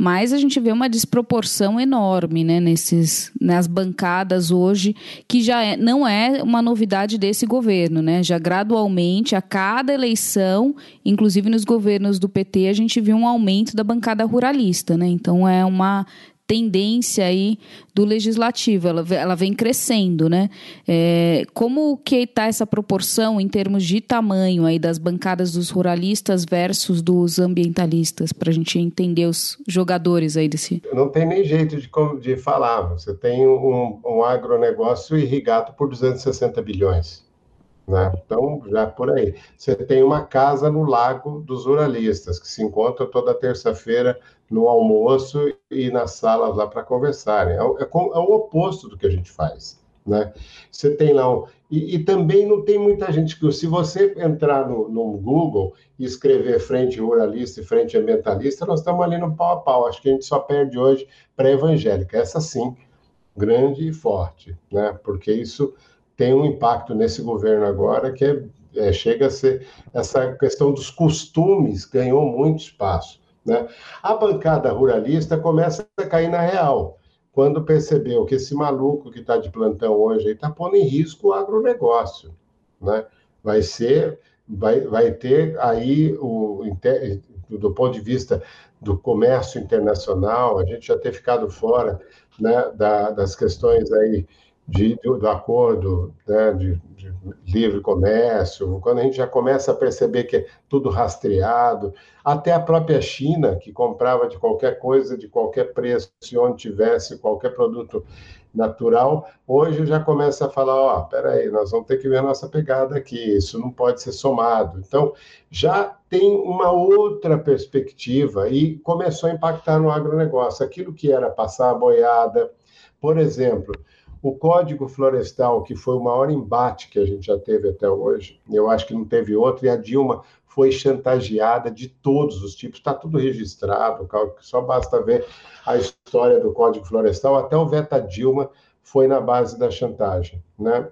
mas a gente vê uma desproporção enorme né, nesses, nas bancadas hoje, que já é, não é uma novidade desse governo. Né? Já gradualmente, a cada eleição, inclusive nos governos do PT, a gente viu um aumento da bancada ruralista. Né? Então é uma tendência aí do legislativo, ela, ela vem crescendo, né? É, como que está essa proporção em termos de tamanho aí das bancadas dos ruralistas versus dos ambientalistas, para a gente entender os jogadores aí desse... Não tem nem jeito de, de falar, você tem um, um agronegócio irrigado por 260 bilhões. Né? Então, já por aí. Você tem uma casa no Lago dos Ruralistas, que se encontra toda terça-feira no almoço e nas salas lá para conversarem. É, é, é, o oposto do que a gente faz. Né? Você tem lá um... e, e, também não tem muita gente que, se você entrar no, no, Google e escrever frente ruralista e frente ambientalista, nós estamos ali no pau a pau. Acho que a gente só perde hoje para evangélica. Essa sim, grande e forte, né? Porque isso tem um impacto nesse governo agora que é, é, chega a ser essa questão dos costumes ganhou muito espaço. Né? A bancada ruralista começa a cair na real quando percebeu que esse maluco que está de plantão hoje está pondo em risco o agronegócio. Né? Vai ser, vai, vai ter aí o do ponto de vista do comércio internacional, a gente já ter ficado fora né, da, das questões aí de, do acordo né, de, de, livre comércio, quando a gente já começa a perceber que é tudo rastreado, até a própria China, que comprava de qualquer coisa, de qualquer preço, se onde tivesse qualquer produto natural, hoje já começa a falar, ó, oh, peraí, nós vamos ter que ver a nossa pegada aqui, isso não pode ser somado. Então, já tem uma outra perspectiva e começou a impactar no agronegócio. Aquilo que era passar a boiada, por exemplo, o Código Florestal, que foi o maior embate que a gente já teve até hoje, eu acho que não teve outro, e a Dilma foi chantageada de todos os tipos, está tudo registrado, só basta ver a história do Código Florestal, até o Veta Dilma foi na base da chantagem. Né?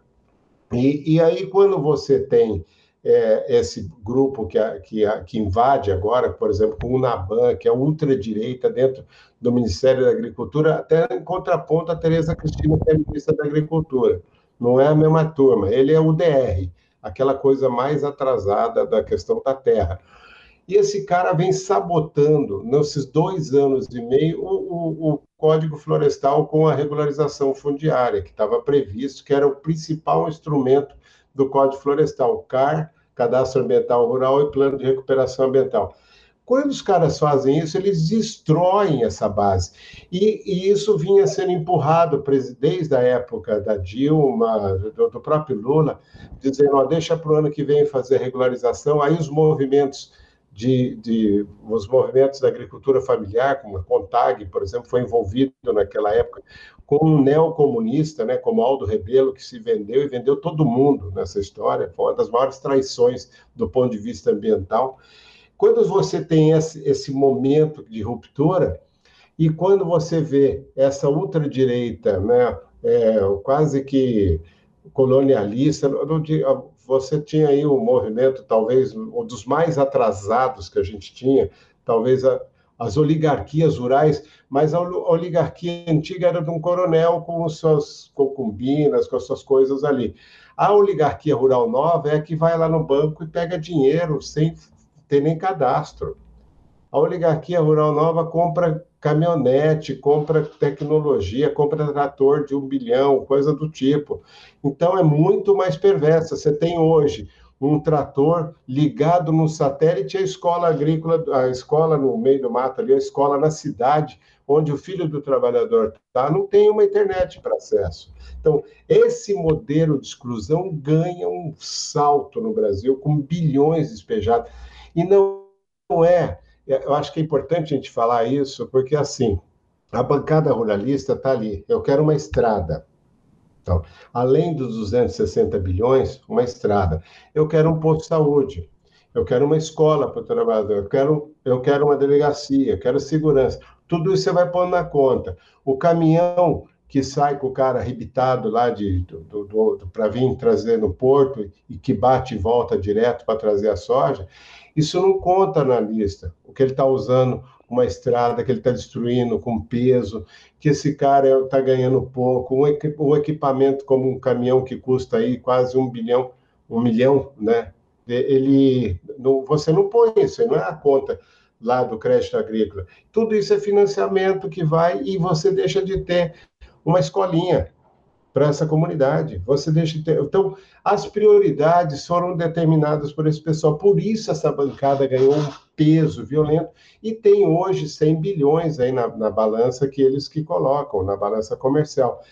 E, e aí, quando você tem é, esse grupo que, que, que, invade agora, por exemplo, com o NABAN, que é ultradireita dentro do Ministério da Agricultura, até em contraponto a Tereza Cristina, que é ministra da Agricultura. Não é a mesma turma, ele é o DR, aquela coisa mais atrasada da questão da terra. E esse cara vem sabotando, nesses dois anos e meio, o, o, o Código Florestal com a regularização fundiária, que estava previsto, que era o principal instrumento do Código Florestal, CAR, Cadastro Ambiental Rural e Plano de Recuperação Ambiental. Quando os caras fazem isso, eles destroem essa base. E, e isso vinha sendo empurrado desde a época da Dilma, do, do próprio Lula, dizendo: ó, deixa para o ano que vem fazer regularização. Aí os movimentos de, de, os movimentos da agricultura familiar, como a CONTAG, por exemplo, foi envolvido naquela época com um neocomunista, né, como Aldo Rebelo, que se vendeu e vendeu todo mundo nessa história, foi uma das maiores traições do ponto de vista ambiental. Quando você tem esse, esse momento de ruptura, e quando você vê essa ultradireita, né, é, quase que colonialista, você tinha aí um movimento, talvez um dos mais atrasados que a gente tinha, talvez a, as oligarquias rurais, mas a oligarquia antiga era de um coronel com suas concubinas, com as suas coisas ali. A oligarquia rural nova é a que vai lá no banco e pega dinheiro sem ter nem cadastro. A oligarquia rural nova compra caminhonete, compra tecnologia, compra trator de um bilhão, coisa do tipo. Então é muito mais perversa. Você tem hoje um trator ligado no satélite à escola agrícola, a escola no meio do mato ali, a escola na cidade, onde o filho do trabalhador está, não tem uma internet para acesso. Então, esse modelo de exclusão ganha um salto no Brasil, com bilhões despejados. E não é eu acho que é importante a gente falar isso, porque assim, a bancada ruralista está ali. Eu quero uma estrada. Então, além dos 260 bilhões, uma estrada. Eu quero um posto de saúde, eu quero uma escola para o trabalhador, eu quero, eu quero uma delegacia, eu quero segurança. Tudo isso você vai pôr na conta. O caminhão que sai com o cara arrebitado lá de, do, do, do para vir trazer no porto e que bate e volta direto para trazer a soja, isso não conta na lista. O que ele está usando, uma estrada que ele está destruindo com peso, que esse cara está ganhando pouco, um, equipamento como um caminhão que custa aí quase um bilhão, um milhão, né? Ele, não, você não põe isso, não é a conta lá do crédito agrícola. Tudo isso é financiamento que vai e você deixa de ter uma escolinha para essa comunidade. Você deixa de ter... Então, as prioridades foram determinadas por esse pessoal. Por isso essa bancada ganhou um peso violento e tem hoje 100 bilhões aí na, na balança que eles que colocam, na balança comercial.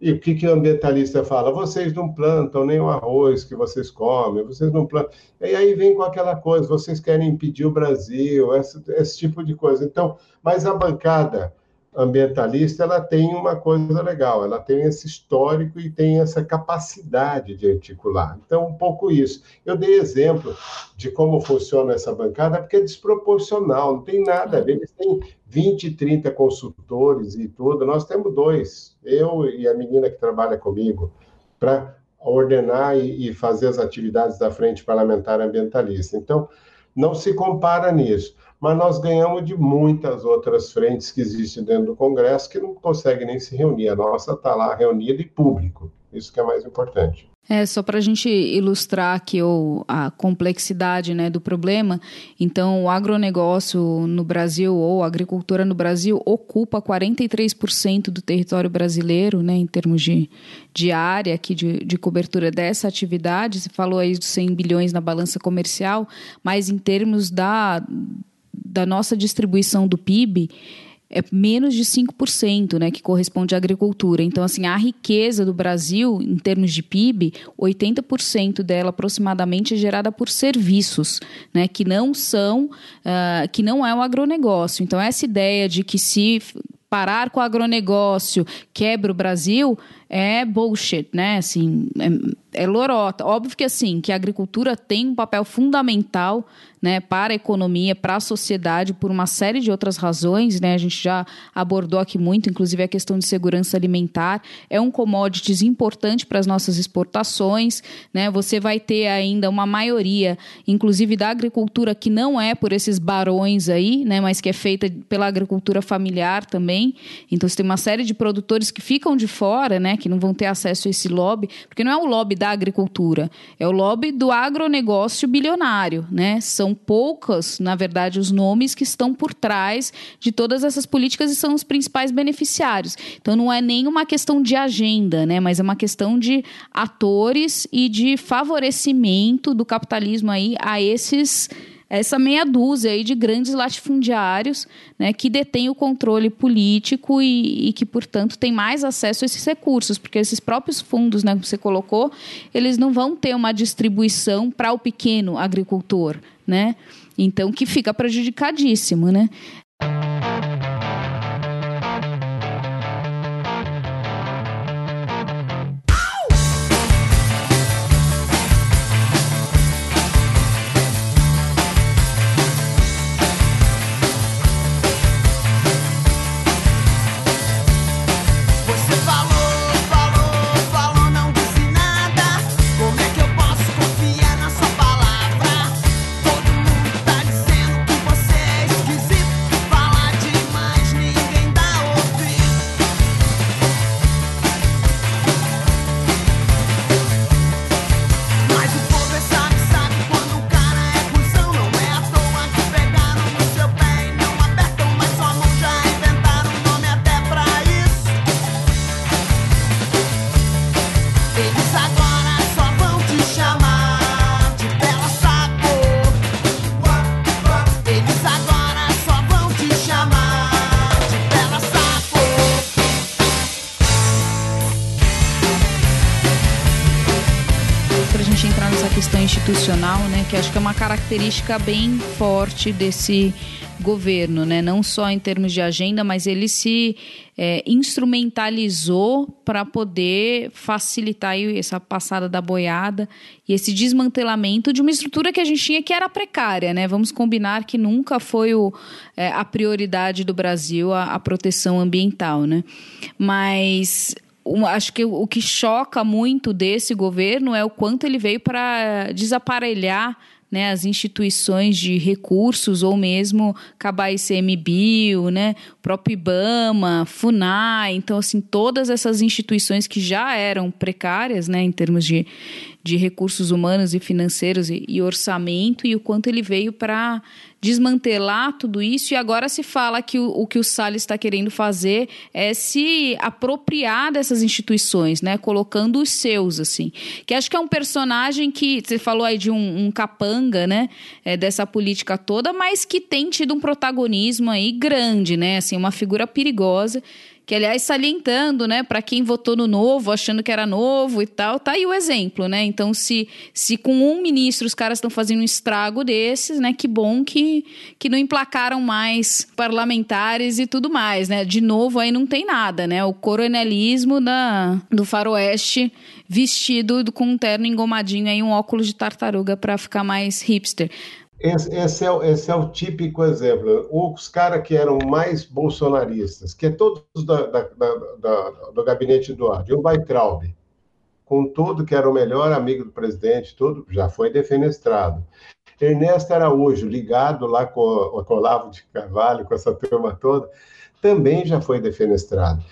E o que, que o ambientalista fala? Vocês não plantam nem o arroz que vocês comem, vocês não plantam. E aí vem com aquela coisa, vocês querem impedir o Brasil, esse, esse tipo de coisa. Então, mas a bancada ambientalista ela tem uma coisa legal, ela tem esse histórico e tem essa capacidade de articular. Então, um pouco isso. Eu dei exemplo de como funciona essa bancada, porque é desproporcional, não tem nada a ver. Eles têm 20, 30 consultores e tudo, nós temos dois, eu e a menina que trabalha comigo, para ordenar e fazer as atividades da Frente Parlamentar Ambientalista. Então, não se compara nisso mas nós ganhamos de muitas outras frentes que existem dentro do Congresso que não conseguem nem se reunir. A nossa está lá reunida e público. Isso que é mais importante. É, só para a gente ilustrar aqui o, a complexidade né, do problema, então o agronegócio no Brasil ou a agricultura no Brasil ocupa 43% do território brasileiro, né, em termos de, de área aqui de, de cobertura dessa atividade. Você falou aí dos 100 bilhões na balança comercial, mas em termos da da nossa distribuição do PIB é menos de 5%, né, que corresponde à agricultura. Então, assim, a riqueza do Brasil, em termos de PIB, 80% dela aproximadamente é gerada por serviços, né, que não são, uh, que não é o agronegócio. Então, essa ideia de que se parar com o agronegócio quebra o Brasil é bullshit, né? Assim, é, é lorota. Óbvio que assim, que a agricultura tem um papel fundamental né, para a economia, para a sociedade, por uma série de outras razões. Né? A gente já abordou aqui muito, inclusive a questão de segurança alimentar. É um commodities importante para as nossas exportações. Né? Você vai ter ainda uma maioria, inclusive da agricultura, que não é por esses barões aí, né, mas que é feita pela agricultura familiar também. Então você tem uma série de produtores que ficam de fora, né, que não vão ter acesso a esse lobby, porque não é o lobby da agricultura, é o lobby do agronegócio bilionário. Né? São poucas, na verdade, os nomes que estão por trás de todas essas políticas e são os principais beneficiários. Então não é nem uma questão de agenda, né, mas é uma questão de atores e de favorecimento do capitalismo aí a esses essa meia dúzia aí de grandes latifundiários né, que detêm o controle político e, e, que, portanto, têm mais acesso a esses recursos, porque esses próprios fundos né, que você colocou, eles não vão ter uma distribuição para o pequeno agricultor, né? Então, que fica prejudicadíssimo, né? Característica bem forte desse governo, né? Não só em termos de agenda, mas ele se é, instrumentalizou para poder facilitar essa passada da boiada e esse desmantelamento de uma estrutura que a gente tinha que era precária, né? Vamos combinar que nunca foi o, é, a prioridade do Brasil a, a proteção ambiental, né? Mas acho que o que choca muito desse governo é o quanto ele veio para desaparelhar né, as instituições de recursos ou mesmo acabar ICMBio, né, próprio IBAMA, FUNAI, então assim todas essas instituições que já eram precárias, né, em termos de, de recursos humanos e financeiros e, e orçamento e o quanto ele veio para desmantelar tudo isso e agora se fala que o, o que o Salles está querendo fazer é se apropriar dessas instituições, né? Colocando os seus, assim. Que acho que é um personagem que você falou aí de um, um capanga, né? É, dessa política toda, mas que tem tido um protagonismo aí grande, né? Assim, uma figura perigosa que aliás salientando, né, para quem votou no novo, achando que era novo e tal, tá aí o exemplo, né? Então, se, se com um ministro os caras estão fazendo um estrago desses, né, que bom que, que não emplacaram mais parlamentares e tudo mais, né? De novo, aí não tem nada, né? O coronelismo da, do faroeste vestido com um terno engomadinho aí, um óculos de tartaruga para ficar mais hipster. Esse, esse, é, esse é o típico exemplo. Os caras que eram mais bolsonaristas, que é todos da, da, da, do gabinete do ódio, o Weitraub, com tudo que era o melhor amigo do presidente, tudo já foi defenestrado. Ernesto Araújo, ligado lá com, com o Olavo de Carvalho, com essa turma toda, também já foi defenestrado.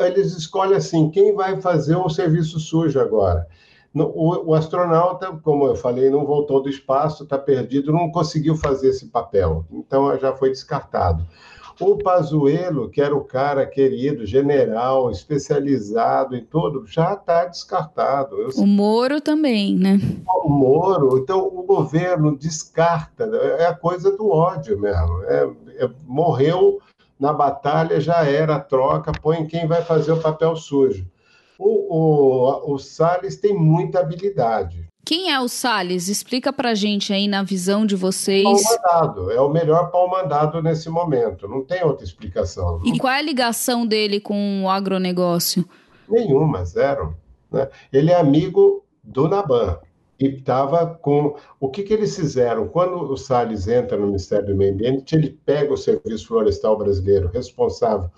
Eles escolhem assim, quem vai fazer o serviço sujo agora? O, o, astronauta, como eu falei, não voltou do espaço, está perdido, não conseguiu fazer esse papel, então já foi descartado. O Pazuello, que era o cara querido, general, especializado em tudo, já está descartado. Eu... O Moro também, né? O Moro, então o governo descarta, é a coisa do ódio mesmo. É, é, morreu na batalha, já era a troca, põe quem vai fazer o papel sujo. O, o, o Salles tem muita habilidade. Quem é o Salles? Explica pra gente aí na visão de vocês. Pau mandado, é o melhor pau mandado nesse momento, não tem outra explicação. E qual é a ligação dele com o agronegócio? Nenhuma, zero. Né? Ele é amigo do Naban e estava com. O que, que eles fizeram? Quando o Salles entra no Ministério do Meio Ambiente, ele pega o Serviço Florestal Brasileiro, responsável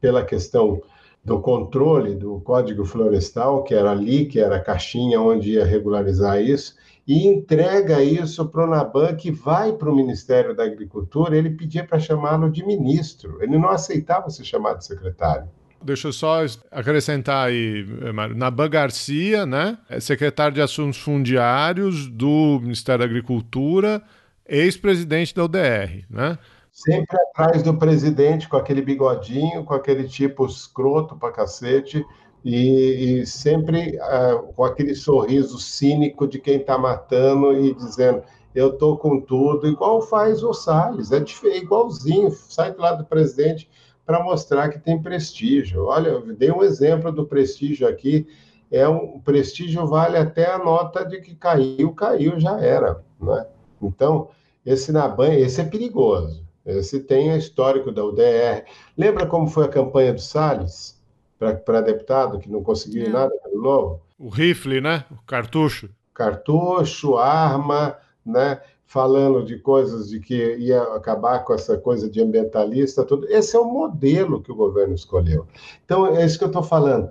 pela questão do controle do Código Florestal, que era ali, que era a caixinha onde ia regularizar isso, e entrega isso para o Naban, que vai para o Ministério da Agricultura. Ele pedia para chamá-lo de ministro, ele não aceitava ser chamado de secretário. Deixa eu só acrescentar aí, Mário. Naban Garcia, né? É secretário de Assuntos Fundiários do Ministério da Agricultura, ex-presidente da UDR, né? Sempre atrás do presidente, com aquele bigodinho, com aquele tipo escroto pra cacete, e, e sempre uh, com aquele sorriso cínico de quem está matando e dizendo eu tô com tudo, igual faz o Salles, é, é igualzinho, sai do lado do presidente para mostrar que tem prestígio. Olha, eu dei um exemplo do prestígio aqui, é um prestígio vale até a nota de que caiu, caiu, já era, né? Então, esse na banha, esse é perigoso. Esse tem a histórico da UDR. Lembra como foi a campanha do Salles para deputado, que não conseguiu não. nada pelo novo? O rifle, né? O cartucho. Cartucho, arma, né? Falando de coisas de que ia acabar com essa coisa de ambientalista, tudo. Esse é o modelo que o governo escolheu. Então, é isso que eu estou falando.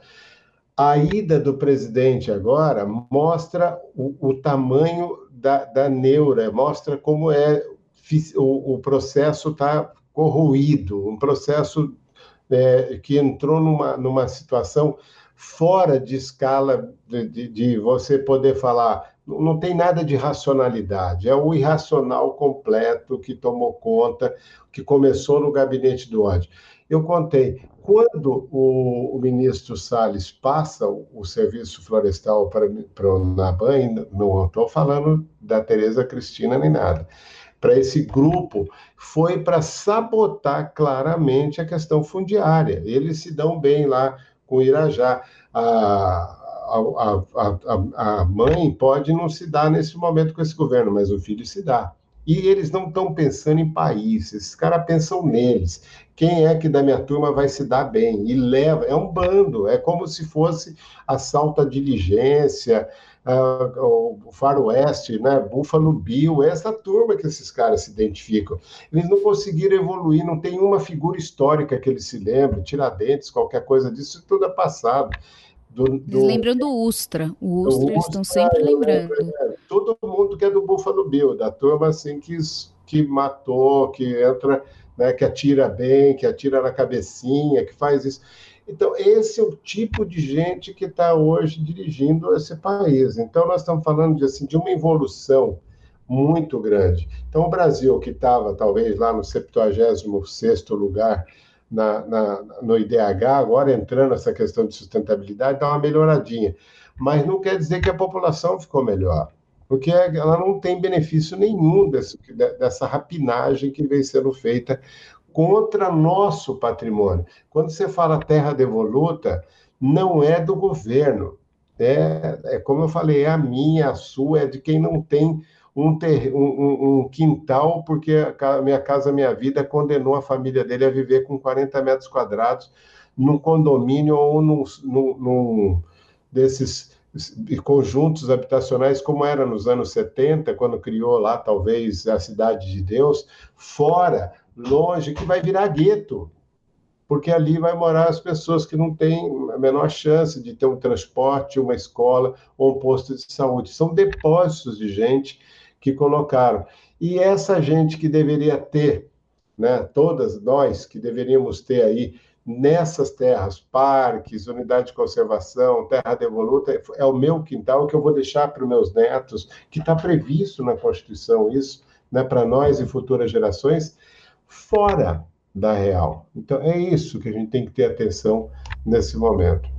A ida do presidente agora mostra o, o tamanho da, da neura, mostra como é o, o processo está corroído, um processo é, que entrou numa, numa situação fora de escala de, de, de, você poder falar. Não tem nada de racionalidade, é o irracional completo que tomou conta, que começou no gabinete do ódio. Eu contei, quando o, o ministro Salles passa o, o serviço florestal para, o Naban, não estou falando da Tereza Cristina nem nada, para esse grupo foi para sabotar claramente a questão fundiária. Eles se dão bem lá com o Irajá. A, a, a, a, mãe pode não se dar nesse momento com esse governo, mas o filho se dá. E eles não estão pensando em país, esses caras pensam neles. Quem é que da minha turma vai se dar bem? E leva, é um bando, é como se fosse assalto à diligência, uh, o Faroeste, né, Buffalo Bill, essa turma que esses caras se identificam. Eles não conseguiram evoluir, não tem uma figura histórica que eles se lembrem, Tiradentes, qualquer coisa disso, tudo é passado. Do, do... Lembram do Ustra. O Ustra, eles estão sempre lembrando. É, todo mundo que é do Buffalo Bill, da turma assim que, que matou, que entra, né, que atira bem, que atira na cabecinha, que faz isso. Então, esse é o tipo de gente que está hoje dirigindo esse país. Então, nós estamos falando de, assim, de uma evolução muito grande. Então, o Brasil, que estava talvez lá no 76 lugar na, na, no IDH, agora entrando nessa questão de sustentabilidade, dá uma melhoradinha. Mas não quer dizer que a população ficou melhor, porque ela não tem benefício nenhum desse, dessa rapinagem que vem sendo feita contra nosso patrimônio. Quando você fala terra devoluta, não é do governo. É, é como eu falei, é a minha, a sua, é de quem não tem um, ter, um, um, quintal, porque a minha casa, minha vida condenou a família dele a viver com 40 metros quadrados num condomínio ou num, num, num desses conjuntos habitacionais, como era nos anos 70, quando criou lá, talvez, a Cidade de Deus, fora, longe, que vai virar gueto, porque ali vai morar as pessoas que não têm a menor chance de ter um transporte, uma escola ou um posto de saúde. São depósitos de gente que colocaram. E essa gente que deveria ter, né, todas nós que deveríamos ter aí nessas terras, parques, unidade de conservação, terra devoluta, é o meu quintal que eu vou deixar para os meus netos, que está previsto na Constituição isso, né, para nós e futuras gerações, fora da real. Então é isso que a gente tem que ter atenção nesse momento.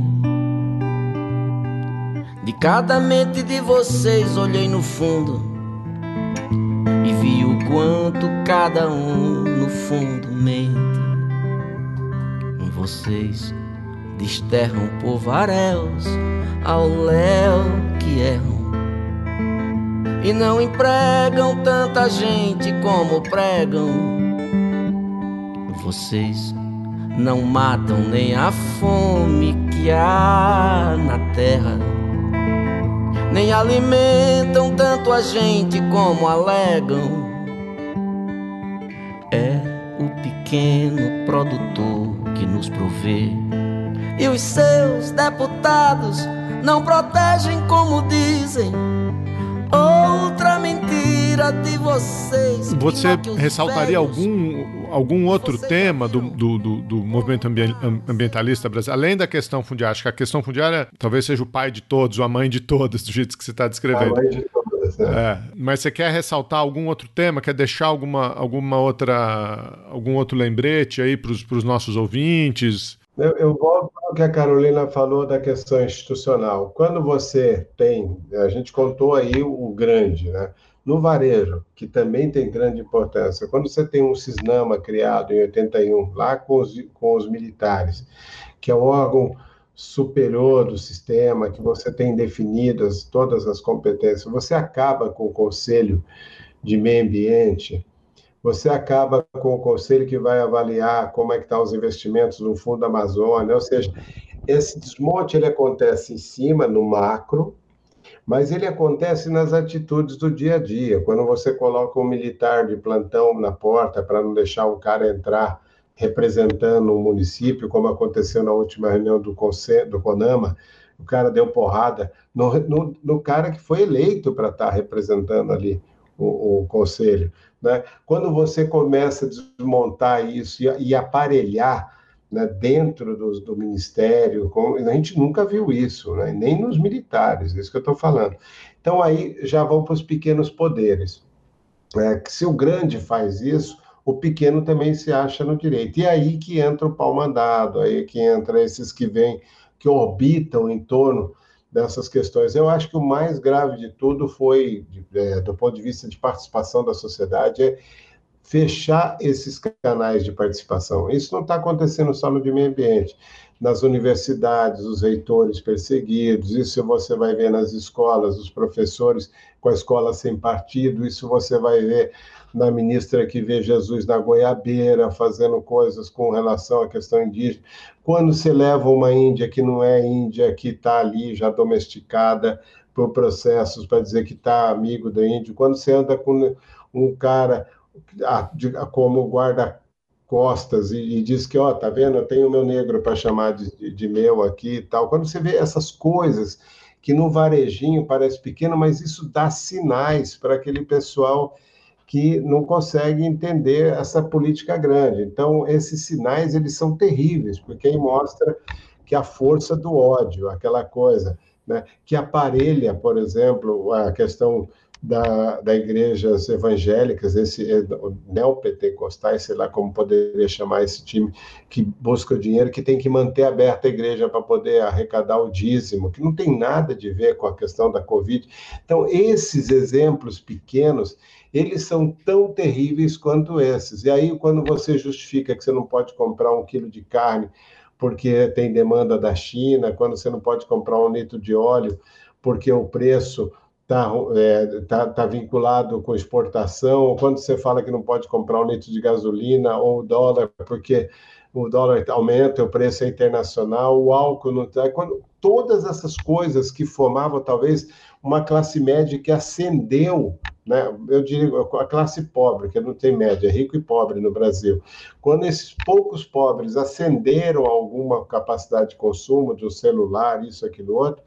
cada mente de vocês olhei no fundo e vi o quanto cada um no fundo mente. Vocês desterram povaréus ao léu que erram e não empregam tanta gente como pregam. Vocês não matam nem a fome que há na terra nem alimentam tanto a gente como alegam. É o pequeno produtor que nos provê. E os seus deputados não protegem como dizem. Outra mentira de vocês. Você ressaltaria algum, algum outro tema do, do, do, do, movimento ambientalista brasileiro, além da questão fundiária? Acho que a questão fundiária talvez seja o pai de todos, ou a mãe de todas, do jeito que você está descrevendo. A mãe de todas, é. é. Mas você quer ressaltar algum outro tema? Quer deixar alguma, alguma outra, algum outro lembrete aí para os nossos ouvintes? Eu, eu volto ao que a Carolina falou da questão institucional. Quando você tem, a gente contou aí o grande, né? No varejo, que também tem grande importância, quando você tem um Cisnama criado em 81, lá com os, com os militares, que é um órgão superior do sistema, que você tem definidas todas as competências, você acaba com o Conselho de Meio Ambiente, você acaba com o conselho que vai avaliar como é que estão tá os investimentos no Fundo Amazônia, ou seja, esse desmonte ele acontece em cima, no macro, mas ele acontece nas atitudes do dia a dia. Quando você coloca um militar de plantão na porta para não deixar um cara entrar representando o um município, como aconteceu na última reunião do, Conselho, do CONAMA, o cara deu porrada no, no, no cara que foi eleito para estar tá representando ali o, o conselho. Né? Quando você começa a desmontar isso e, e aparelhar né, dentro do, do ministério, com, a gente nunca viu isso, né? nem nos militares, é isso que eu estou falando. Então aí já vão para os pequenos poderes. É, se o grande faz isso, o pequeno também se acha no direito. E aí que entra o pau mandado, aí que entra esses que vêm, que orbitam em torno dessas questões. Eu acho que o mais grave de tudo foi, é, do ponto de vista de participação da sociedade, é fechar esses canais de participação. Isso não está acontecendo só no meio ambiente. Nas universidades, os reitores perseguidos, isso você vai ver nas escolas, os professores com a escola sem partido, isso você vai ver na ministra que vê Jesus na goiabeira, fazendo coisas com relação à questão indígena. Quando você leva uma Índia que não é Índia, que está ali já domesticada por processos para dizer que está amigo do índio, quando você anda com um cara como guarda costas e, e, diz que, ó, tá vendo, eu tenho meu negro para chamar de, de, de, meu aqui e tal. Quando você vê essas coisas que no varejinho parece pequeno, mas isso dá sinais para aquele pessoal que não consegue entender essa política grande. Então, esses sinais, eles são terríveis, porque aí mostra que a força do ódio, aquela coisa, né, que aparelha, por exemplo, a questão da, da igrejas evangélicas, esse é, neopentecostais, sei lá como poderia chamar esse time que busca o dinheiro, que tem que manter aberta a igreja para poder arrecadar o dízimo, que não tem nada de ver com a questão da Covid. Então, esses exemplos pequenos, eles são tão terríveis quanto esses. E aí, quando você justifica que você não pode comprar um quilo de carne porque tem demanda da China, quando você não pode comprar um litro de óleo porque o preço está é, tá, tá vinculado com exportação, ou quando você fala que não pode comprar um litro de gasolina ou dólar porque o dólar aumenta, o preço é internacional, o álcool não está. Quando todas essas coisas que formavam talvez uma classe média que ascendeu né? eu diria a classe pobre, que não tem média, é rico e pobre no Brasil. Quando esses poucos pobres ascenderam alguma capacidade de consumo de um celular, isso, aquilo, outro,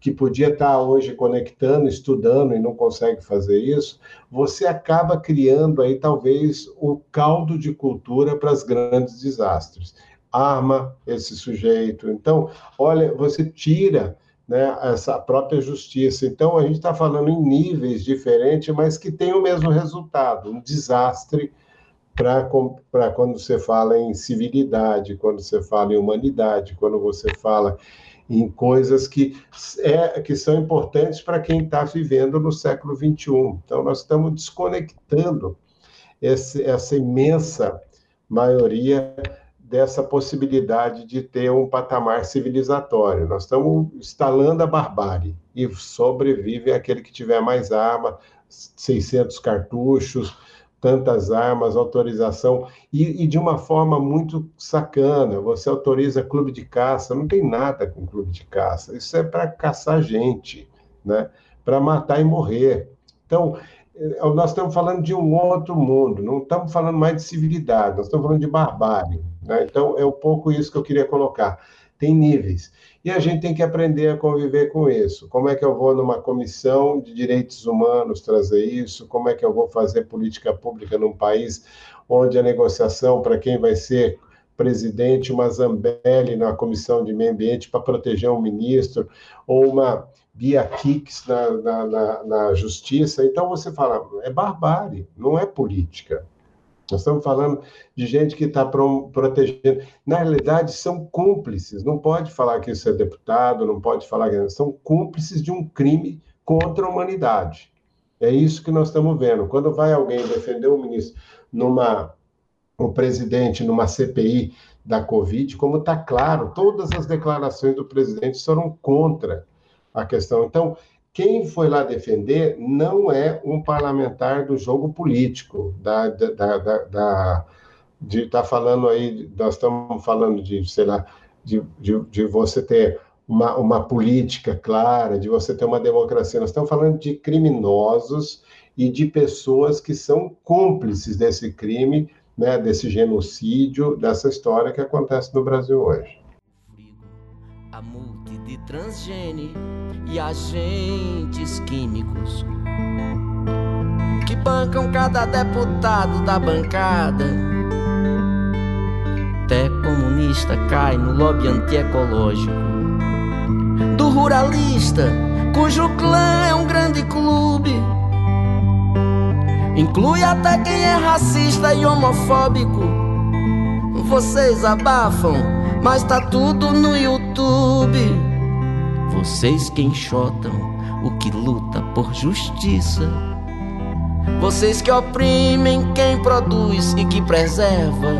que podia estar hoje conectando, estudando e não consegue fazer isso, você acaba criando aí talvez o caldo de cultura para os grandes desastres. Arma esse sujeito. Então, olha, você tira né, essa própria justiça. Então, a gente está falando em níveis diferentes, mas que tem o mesmo resultado, um desastre para quando você fala em civilidade, quando você fala em humanidade, quando você fala em coisas que, é, que são importantes para quem está vivendo no século XXI. Então, nós estamos desconectando esse, essa imensa maioria dessa possibilidade de ter um patamar civilizatório. Nós estamos instalando a barbárie e sobrevive aquele que tiver mais arma, 600 cartuchos, tantas armas, autorização, e, e, de uma forma muito sacana. Você autoriza clube de caça, não tem nada com clube de caça, isso é para caçar gente, né? para matar e morrer. Então, eh, nós estamos falando de um outro mundo, não estamos falando mais de civilidade, nós estamos falando de barbárie. Né? Então, é um pouco isso que eu queria colocar. Tem níveis. E a gente tem que aprender a conviver com isso. Como é que eu vou numa comissão de direitos humanos trazer isso? Como é que eu vou fazer política pública num país onde a negociação para quem vai ser presidente, uma Zambelli na comissão de meio ambiente para proteger um ministro, ou uma Bia Kicks na, na, na, na justiça. Então você fala, é barbárie, não é política. Nós estamos falando de gente que está protegendo. Na realidade, são cúmplices. Não pode falar que isso é deputado, não pode falar que são cúmplices de um crime contra a humanidade. É isso que nós estamos vendo. Quando vai alguém defender o ministro numa o presidente numa CPI da Covid, como está claro, todas as declarações do presidente foram contra a questão. Então, quem foi lá defender não é um parlamentar do jogo político, da, da, da, da de estar tá falando aí, nós estamos falando de, sei lá, de, de, de, você ter uma, uma política clara, de você ter uma democracia. Nós estamos falando de criminosos e de pessoas que são cúmplices desse crime, né, desse genocídio, dessa história que acontece no Brasil hoje. A multi de transgene e agentes químicos que bancam cada deputado da bancada. Até comunista cai no lobby antiecológico do ruralista, cujo clã é um grande clube. Inclui até quem é racista e homofóbico. Vocês abafam, mas tá tudo no YouTube. Vocês que enxotam o que luta por justiça. Vocês que oprimem quem produz e que preserva.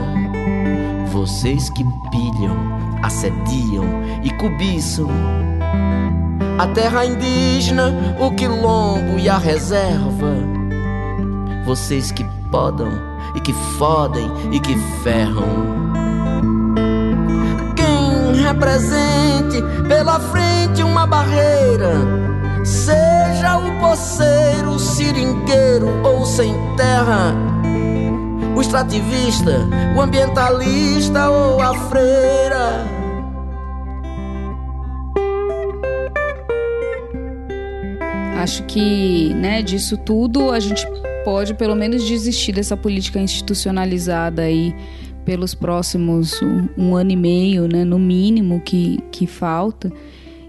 Vocês que pilham, assediam e cobiçam a terra indígena, o quilombo e a reserva. Vocês que podam e que fodem e que ferram. Quem represente pela frente uma barreira, seja o poceiro, seringueiro ou sem terra, o extrativista, o ambientalista ou a freira. Acho que, né, disso tudo a gente pode pelo menos desistir dessa política institucionalizada aí pelos próximos um, um ano e meio, né, no mínimo que, que falta.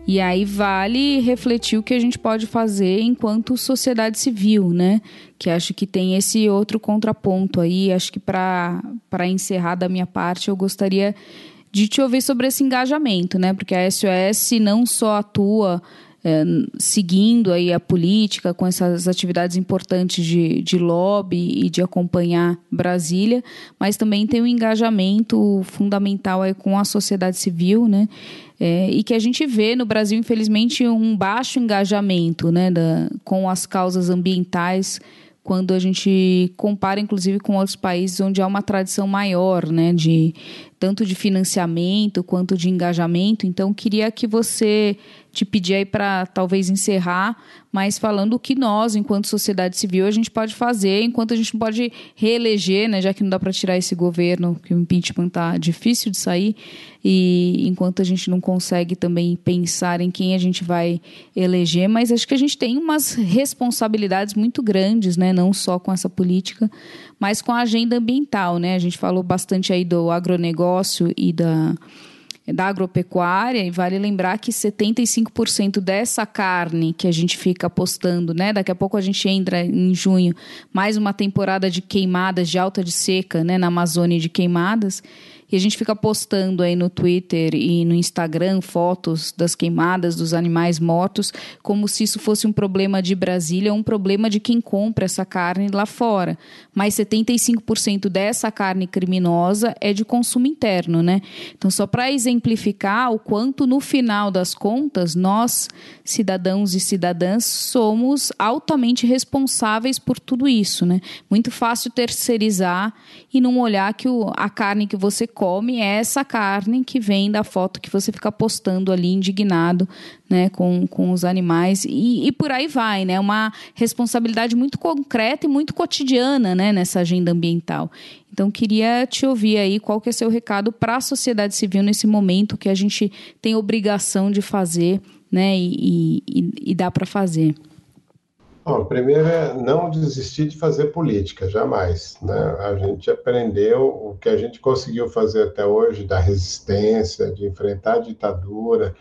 E aí vale refletir o que a gente pode fazer enquanto sociedade civil, né? Que acho que tem esse outro contraponto aí. Acho que para encerrar da minha parte, eu gostaria de te ouvir sobre esse engajamento, né? Porque a SOS não só atua é, seguindo aí a política com essas atividades importantes de, de lobby e de acompanhar Brasília, mas também tem um engajamento fundamental aí com a sociedade civil, né? É, e que a gente vê no Brasil, infelizmente, um baixo engajamento né, da, com as causas ambientais quando a gente compara, inclusive, com outros países onde há uma tradição maior, né, de tanto de financiamento quanto de engajamento. Então, queria que você te pedir aí para talvez encerrar, mas falando o que nós, enquanto sociedade civil, a gente pode fazer, enquanto a gente pode reeleger, né, já que não dá para tirar esse governo, que o impeachment está difícil de sair, e enquanto a gente não consegue também pensar em quem a gente vai eleger, mas acho que a gente tem umas responsabilidades muito grandes, né, não só com essa política, mas com a agenda ambiental, né? A gente falou bastante aí do agronegócio e da da agropecuária, e vale lembrar que 75% dessa carne que a gente fica apostando, né? Daqui a pouco a gente entra em junho, mais uma temporada de queimadas, de alta de seca, né? Na Amazônia de queimadas. E a gente fica postando aí no Twitter e no Instagram fotos das queimadas dos animais mortos, como se isso fosse um problema de Brasília, um problema de quem compra essa carne lá fora. Mas 75% dessa carne criminosa é de consumo interno, né? Então, só para exemplificar o quanto no final das contas nós, cidadãos e cidadãs, somos altamente responsáveis por tudo isso, né? Muito fácil terceirizar e não olhar que o, a carne que você come é essa carne que vem da foto que você fica postando ali indignado, né, com, com os animais e, e por aí vai, né, uma responsabilidade muito concreta e muito cotidiana, né, nessa agenda ambiental. Então queria te ouvir aí qual que é seu recado para a sociedade civil nesse momento que a gente tem obrigação de fazer, né, e, e, e dá para fazer. Bom, primeiro é não desistir de fazer política, jamais. Né? A gente aprendeu o que a gente conseguiu fazer até hoje, da resistência, de enfrentar a ditadura,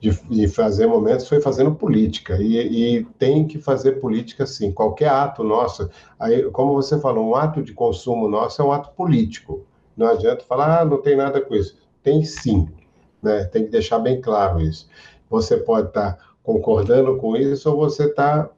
de, de fazer momentos, foi fazendo política. E, e, tem que fazer política sim. Qualquer ato nosso, aí, como você falou, um ato de consumo nosso é um ato político. Não adianta falar, ah, não tem nada com isso. Tem sim. Né? Tem que deixar bem claro isso. Você pode estar concordando com isso ou você está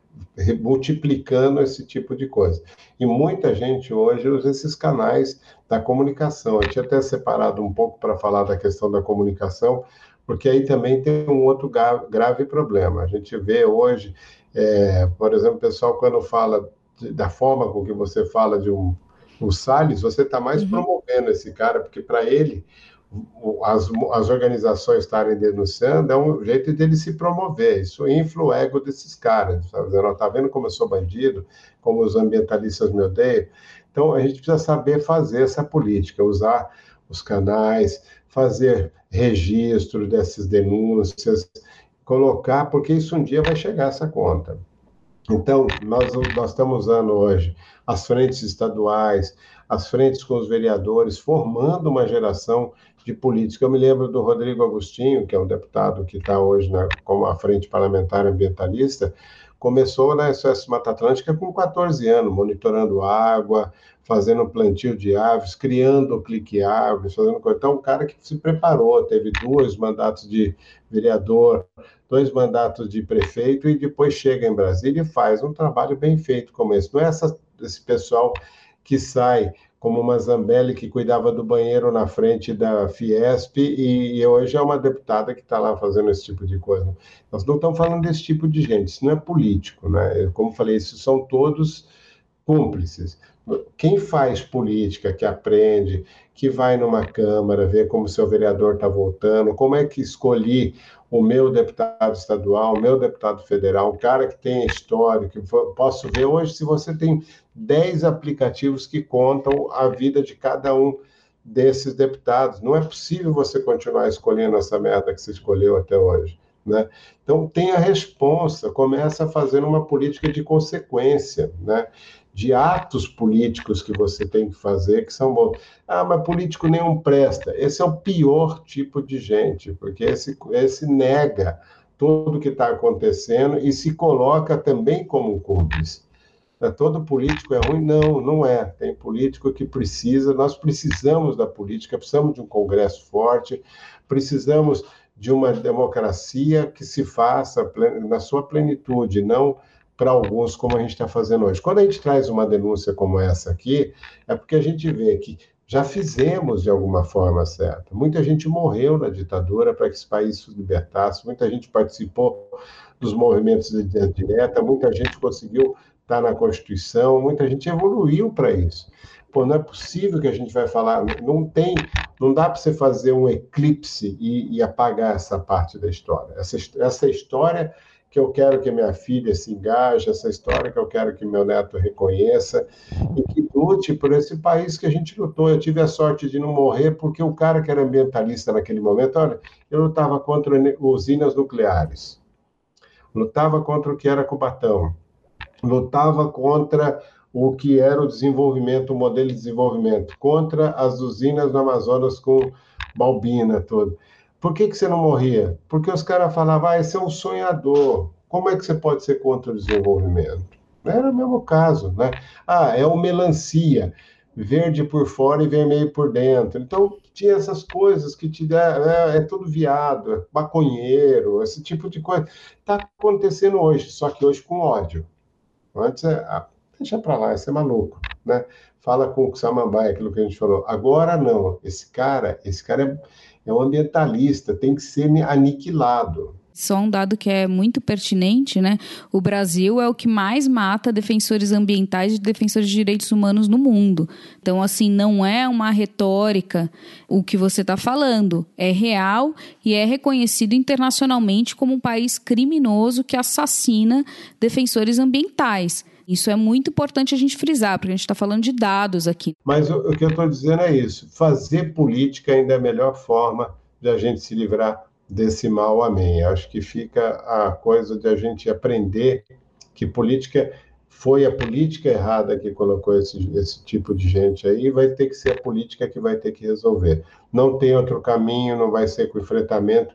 multiplicando esse tipo de coisa. E muita gente hoje usa esses canais da comunicação. Eu tinha até separado um pouco para falar da questão da comunicação, porque aí também tem um outro grave problema. A gente vê hoje, é, por exemplo, o pessoal quando fala de, da forma com que você fala de um, um Salles, você está mais uhum. promovendo esse cara, porque para ele as, as organizações estarem denunciando é um jeito dele se promover. Isso infla o ego desses caras. Está tá vendo como eu sou bandido? Como os ambientalistas me odeiam? Então, a gente precisa saber fazer essa política, usar os canais, fazer registro dessas denúncias, colocar, porque isso um dia vai chegar essa conta. Então, nós, nós estamos usando hoje as frentes estaduais, as frentes com os vereadores, formando uma geração de política. Eu me lembro do Rodrigo Agostinho, que é um deputado que está hoje na, como a frente parlamentar ambientalista, começou na SOS Mata Atlântica com 14 anos, monitorando água, fazendo plantio de árvores, criando clique árvores, fazendo coisa. Então, um cara que se preparou, teve dois mandatos de vereador, dois mandatos de prefeito e depois chega em Brasília e faz um trabalho bem feito como esse. Não é essa, esse pessoal que sai como uma Zambelli que cuidava do banheiro na frente da Fiesp e, e hoje é uma deputada que está lá fazendo esse tipo de coisa. Nós não estamos falando desse tipo de gente, isso não é político, né? Como falei, isso são todos cúmplices. Quem faz política, que aprende, que vai numa Câmara, vê como seu vereador está voltando, como é que escolhi o meu deputado estadual, o meu deputado federal, um cara que tem história, que posso ver hoje se você tem 10 aplicativos que contam a vida de cada um desses deputados. Não é possível você continuar escolhendo essa merda que você escolheu até hoje. Né? Então, tem a responsa, começa a fazer uma política de consequência, né? de atos políticos que você tem que fazer que são bons. Ah, mas político nenhum presta. Esse é o pior tipo de gente, porque esse, esse nega tudo o que está acontecendo e se coloca também como cúmplice. É, todo político é ruim? Não, não é. Tem político que precisa, nós precisamos da política, precisamos de um Congresso forte, precisamos de uma democracia que se faça na sua plenitude, não para alguns, como a gente está fazendo hoje. Quando a gente traz uma denúncia como essa aqui, é porque a gente vê que já fizemos de alguma forma certa. Muita gente morreu na ditadura para que esse país se libertasse, muita gente participou dos movimentos de direta, muita gente conseguiu estar na Constituição, muita gente evoluiu para isso. Pô, não é possível que a gente vai falar, não tem, não dá para você fazer um eclipse e, e, apagar essa parte da história. Essa, essa história que eu quero que minha filha se engaje, essa história que eu quero que meu neto reconheça e que lute por esse país que a gente lutou. Eu tive a sorte de não morrer porque o cara que era ambientalista naquele momento, olha, eu lutava contra usinas nucleares, lutava contra o que era Cubatão, lutava contra o que era o desenvolvimento, o modelo de desenvolvimento, contra as usinas no Amazonas com Balbina, tudo. Por que, que você não morria? Porque os caras falavam, ah, esse é um sonhador. Como é que você pode ser contra o desenvolvimento? Era o mesmo caso, né? Ah, é o melancia, verde por fora e vermelho por dentro. Então, tinha essas coisas que te deram, é, é tudo viado, é maconheiro, esse tipo de coisa. Está acontecendo hoje, só que hoje com ódio. Antes, é, ah, deixa para lá, esse é maluco, né? Fala com o Samambaia, aquilo que a gente falou. Agora não, esse cara, esse cara é é um ambientalista, tem que ser aniquilado. Só um dado que é muito pertinente, né? O Brasil é o que mais mata defensores ambientais e defensores de direitos humanos no mundo. Então, assim, não é uma retórica o que você está falando. É real e é reconhecido internacionalmente como um país criminoso que assassina defensores ambientais. Isso é muito importante a gente frisar, porque a gente está falando de dados aqui. Mas o, o que eu estou dizendo é isso: fazer política ainda é a melhor forma de a gente se livrar desse mal. Amém. Acho que fica a coisa de a gente aprender que política foi a política errada que colocou esse, esse tipo de gente aí, vai ter que ser a política que vai ter que resolver. Não tem outro caminho, não vai ser com enfrentamento,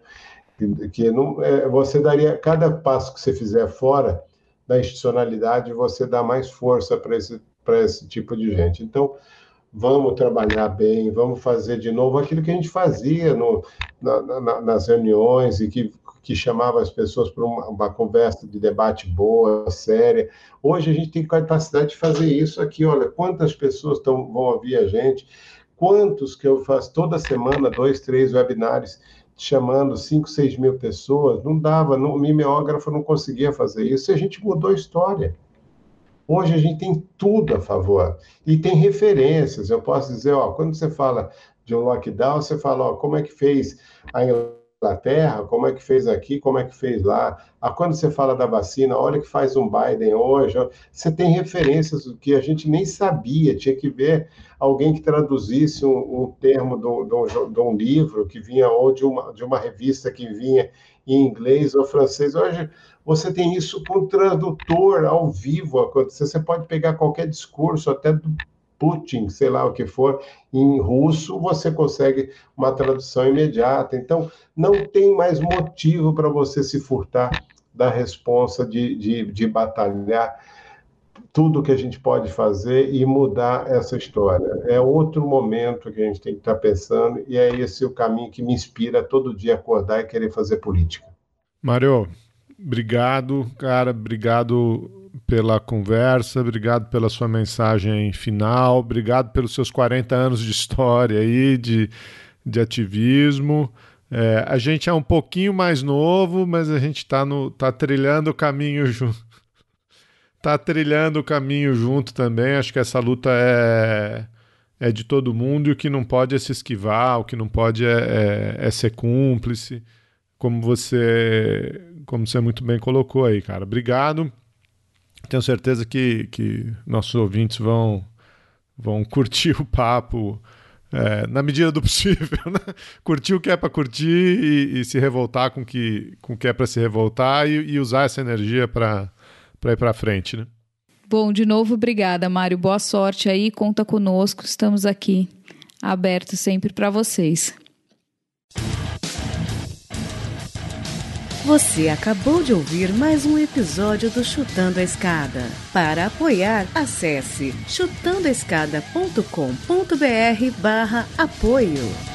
que, que não, é, você daria, cada passo que você fizer fora, da institucionalidade, você dá mais força para esse, esse tipo de gente. Então, vamos trabalhar bem, vamos fazer de novo aquilo que a gente fazia no, na, na, nas reuniões e que, que chamava as pessoas para uma, uma, conversa de debate boa, séria. Hoje a gente tem capacidade de fazer isso aqui. Olha, quantas pessoas tão, vão ouvir a gente, quantos que eu faço toda semana, dois, três webinários chamando 5, 6 mil pessoas, não dava, o mimeógrafo não conseguia fazer isso, e a gente mudou a história. Hoje a gente tem tudo a favor e tem referências. Eu posso dizer, ó, quando você fala de um lockdown, você fala, ó, como é que fez a Inglaterra, como é que fez aqui, como é que fez lá. Ah, quando você fala da vacina, olha que faz um Biden hoje. Você tem referências que a gente nem sabia, tinha que ver alguém que traduzisse um, um termo de um livro que vinha, ou de uma, de uma revista que vinha em inglês ou francês. Hoje você tem isso com tradutor ao vivo acontecer. Você pode pegar qualquer discurso, até do Putin, sei lá o que for, em russo, você consegue uma tradução imediata. Então, não tem mais motivo para você se furtar da responsa de, de, de batalhar tudo que a gente pode fazer e mudar essa história. É outro momento que a gente tem que estar pensando e é esse o caminho que me inspira todo dia acordar e querer fazer política. Mário, obrigado, cara, obrigado pela conversa, obrigado pela sua mensagem final, obrigado pelos seus 40 anos de história aí, de, de ativismo. É, a gente é um pouquinho mais novo, mas a gente está tá trilhando o caminho junto. Tá trilhando o caminho junto também. Acho que essa luta é, é de todo mundo e o que não pode é se esquivar, o que não pode é, é, é ser cúmplice, como você, como você muito bem colocou aí, cara. Obrigado. Tenho certeza que, que nossos ouvintes vão, vão curtir o papo é, na medida do possível. Né? Curtir o que é para curtir e, e, se revoltar com que, o que é para se revoltar e, e, usar essa energia para ir para frente. Né? Bom, de novo, obrigada, Mário. Boa sorte aí, conta conosco, estamos aqui abertos sempre para vocês. Você acabou de ouvir mais um episódio do Chutando a Escada. Para apoiar, acesse chutandoaescada.com.br barra apoio.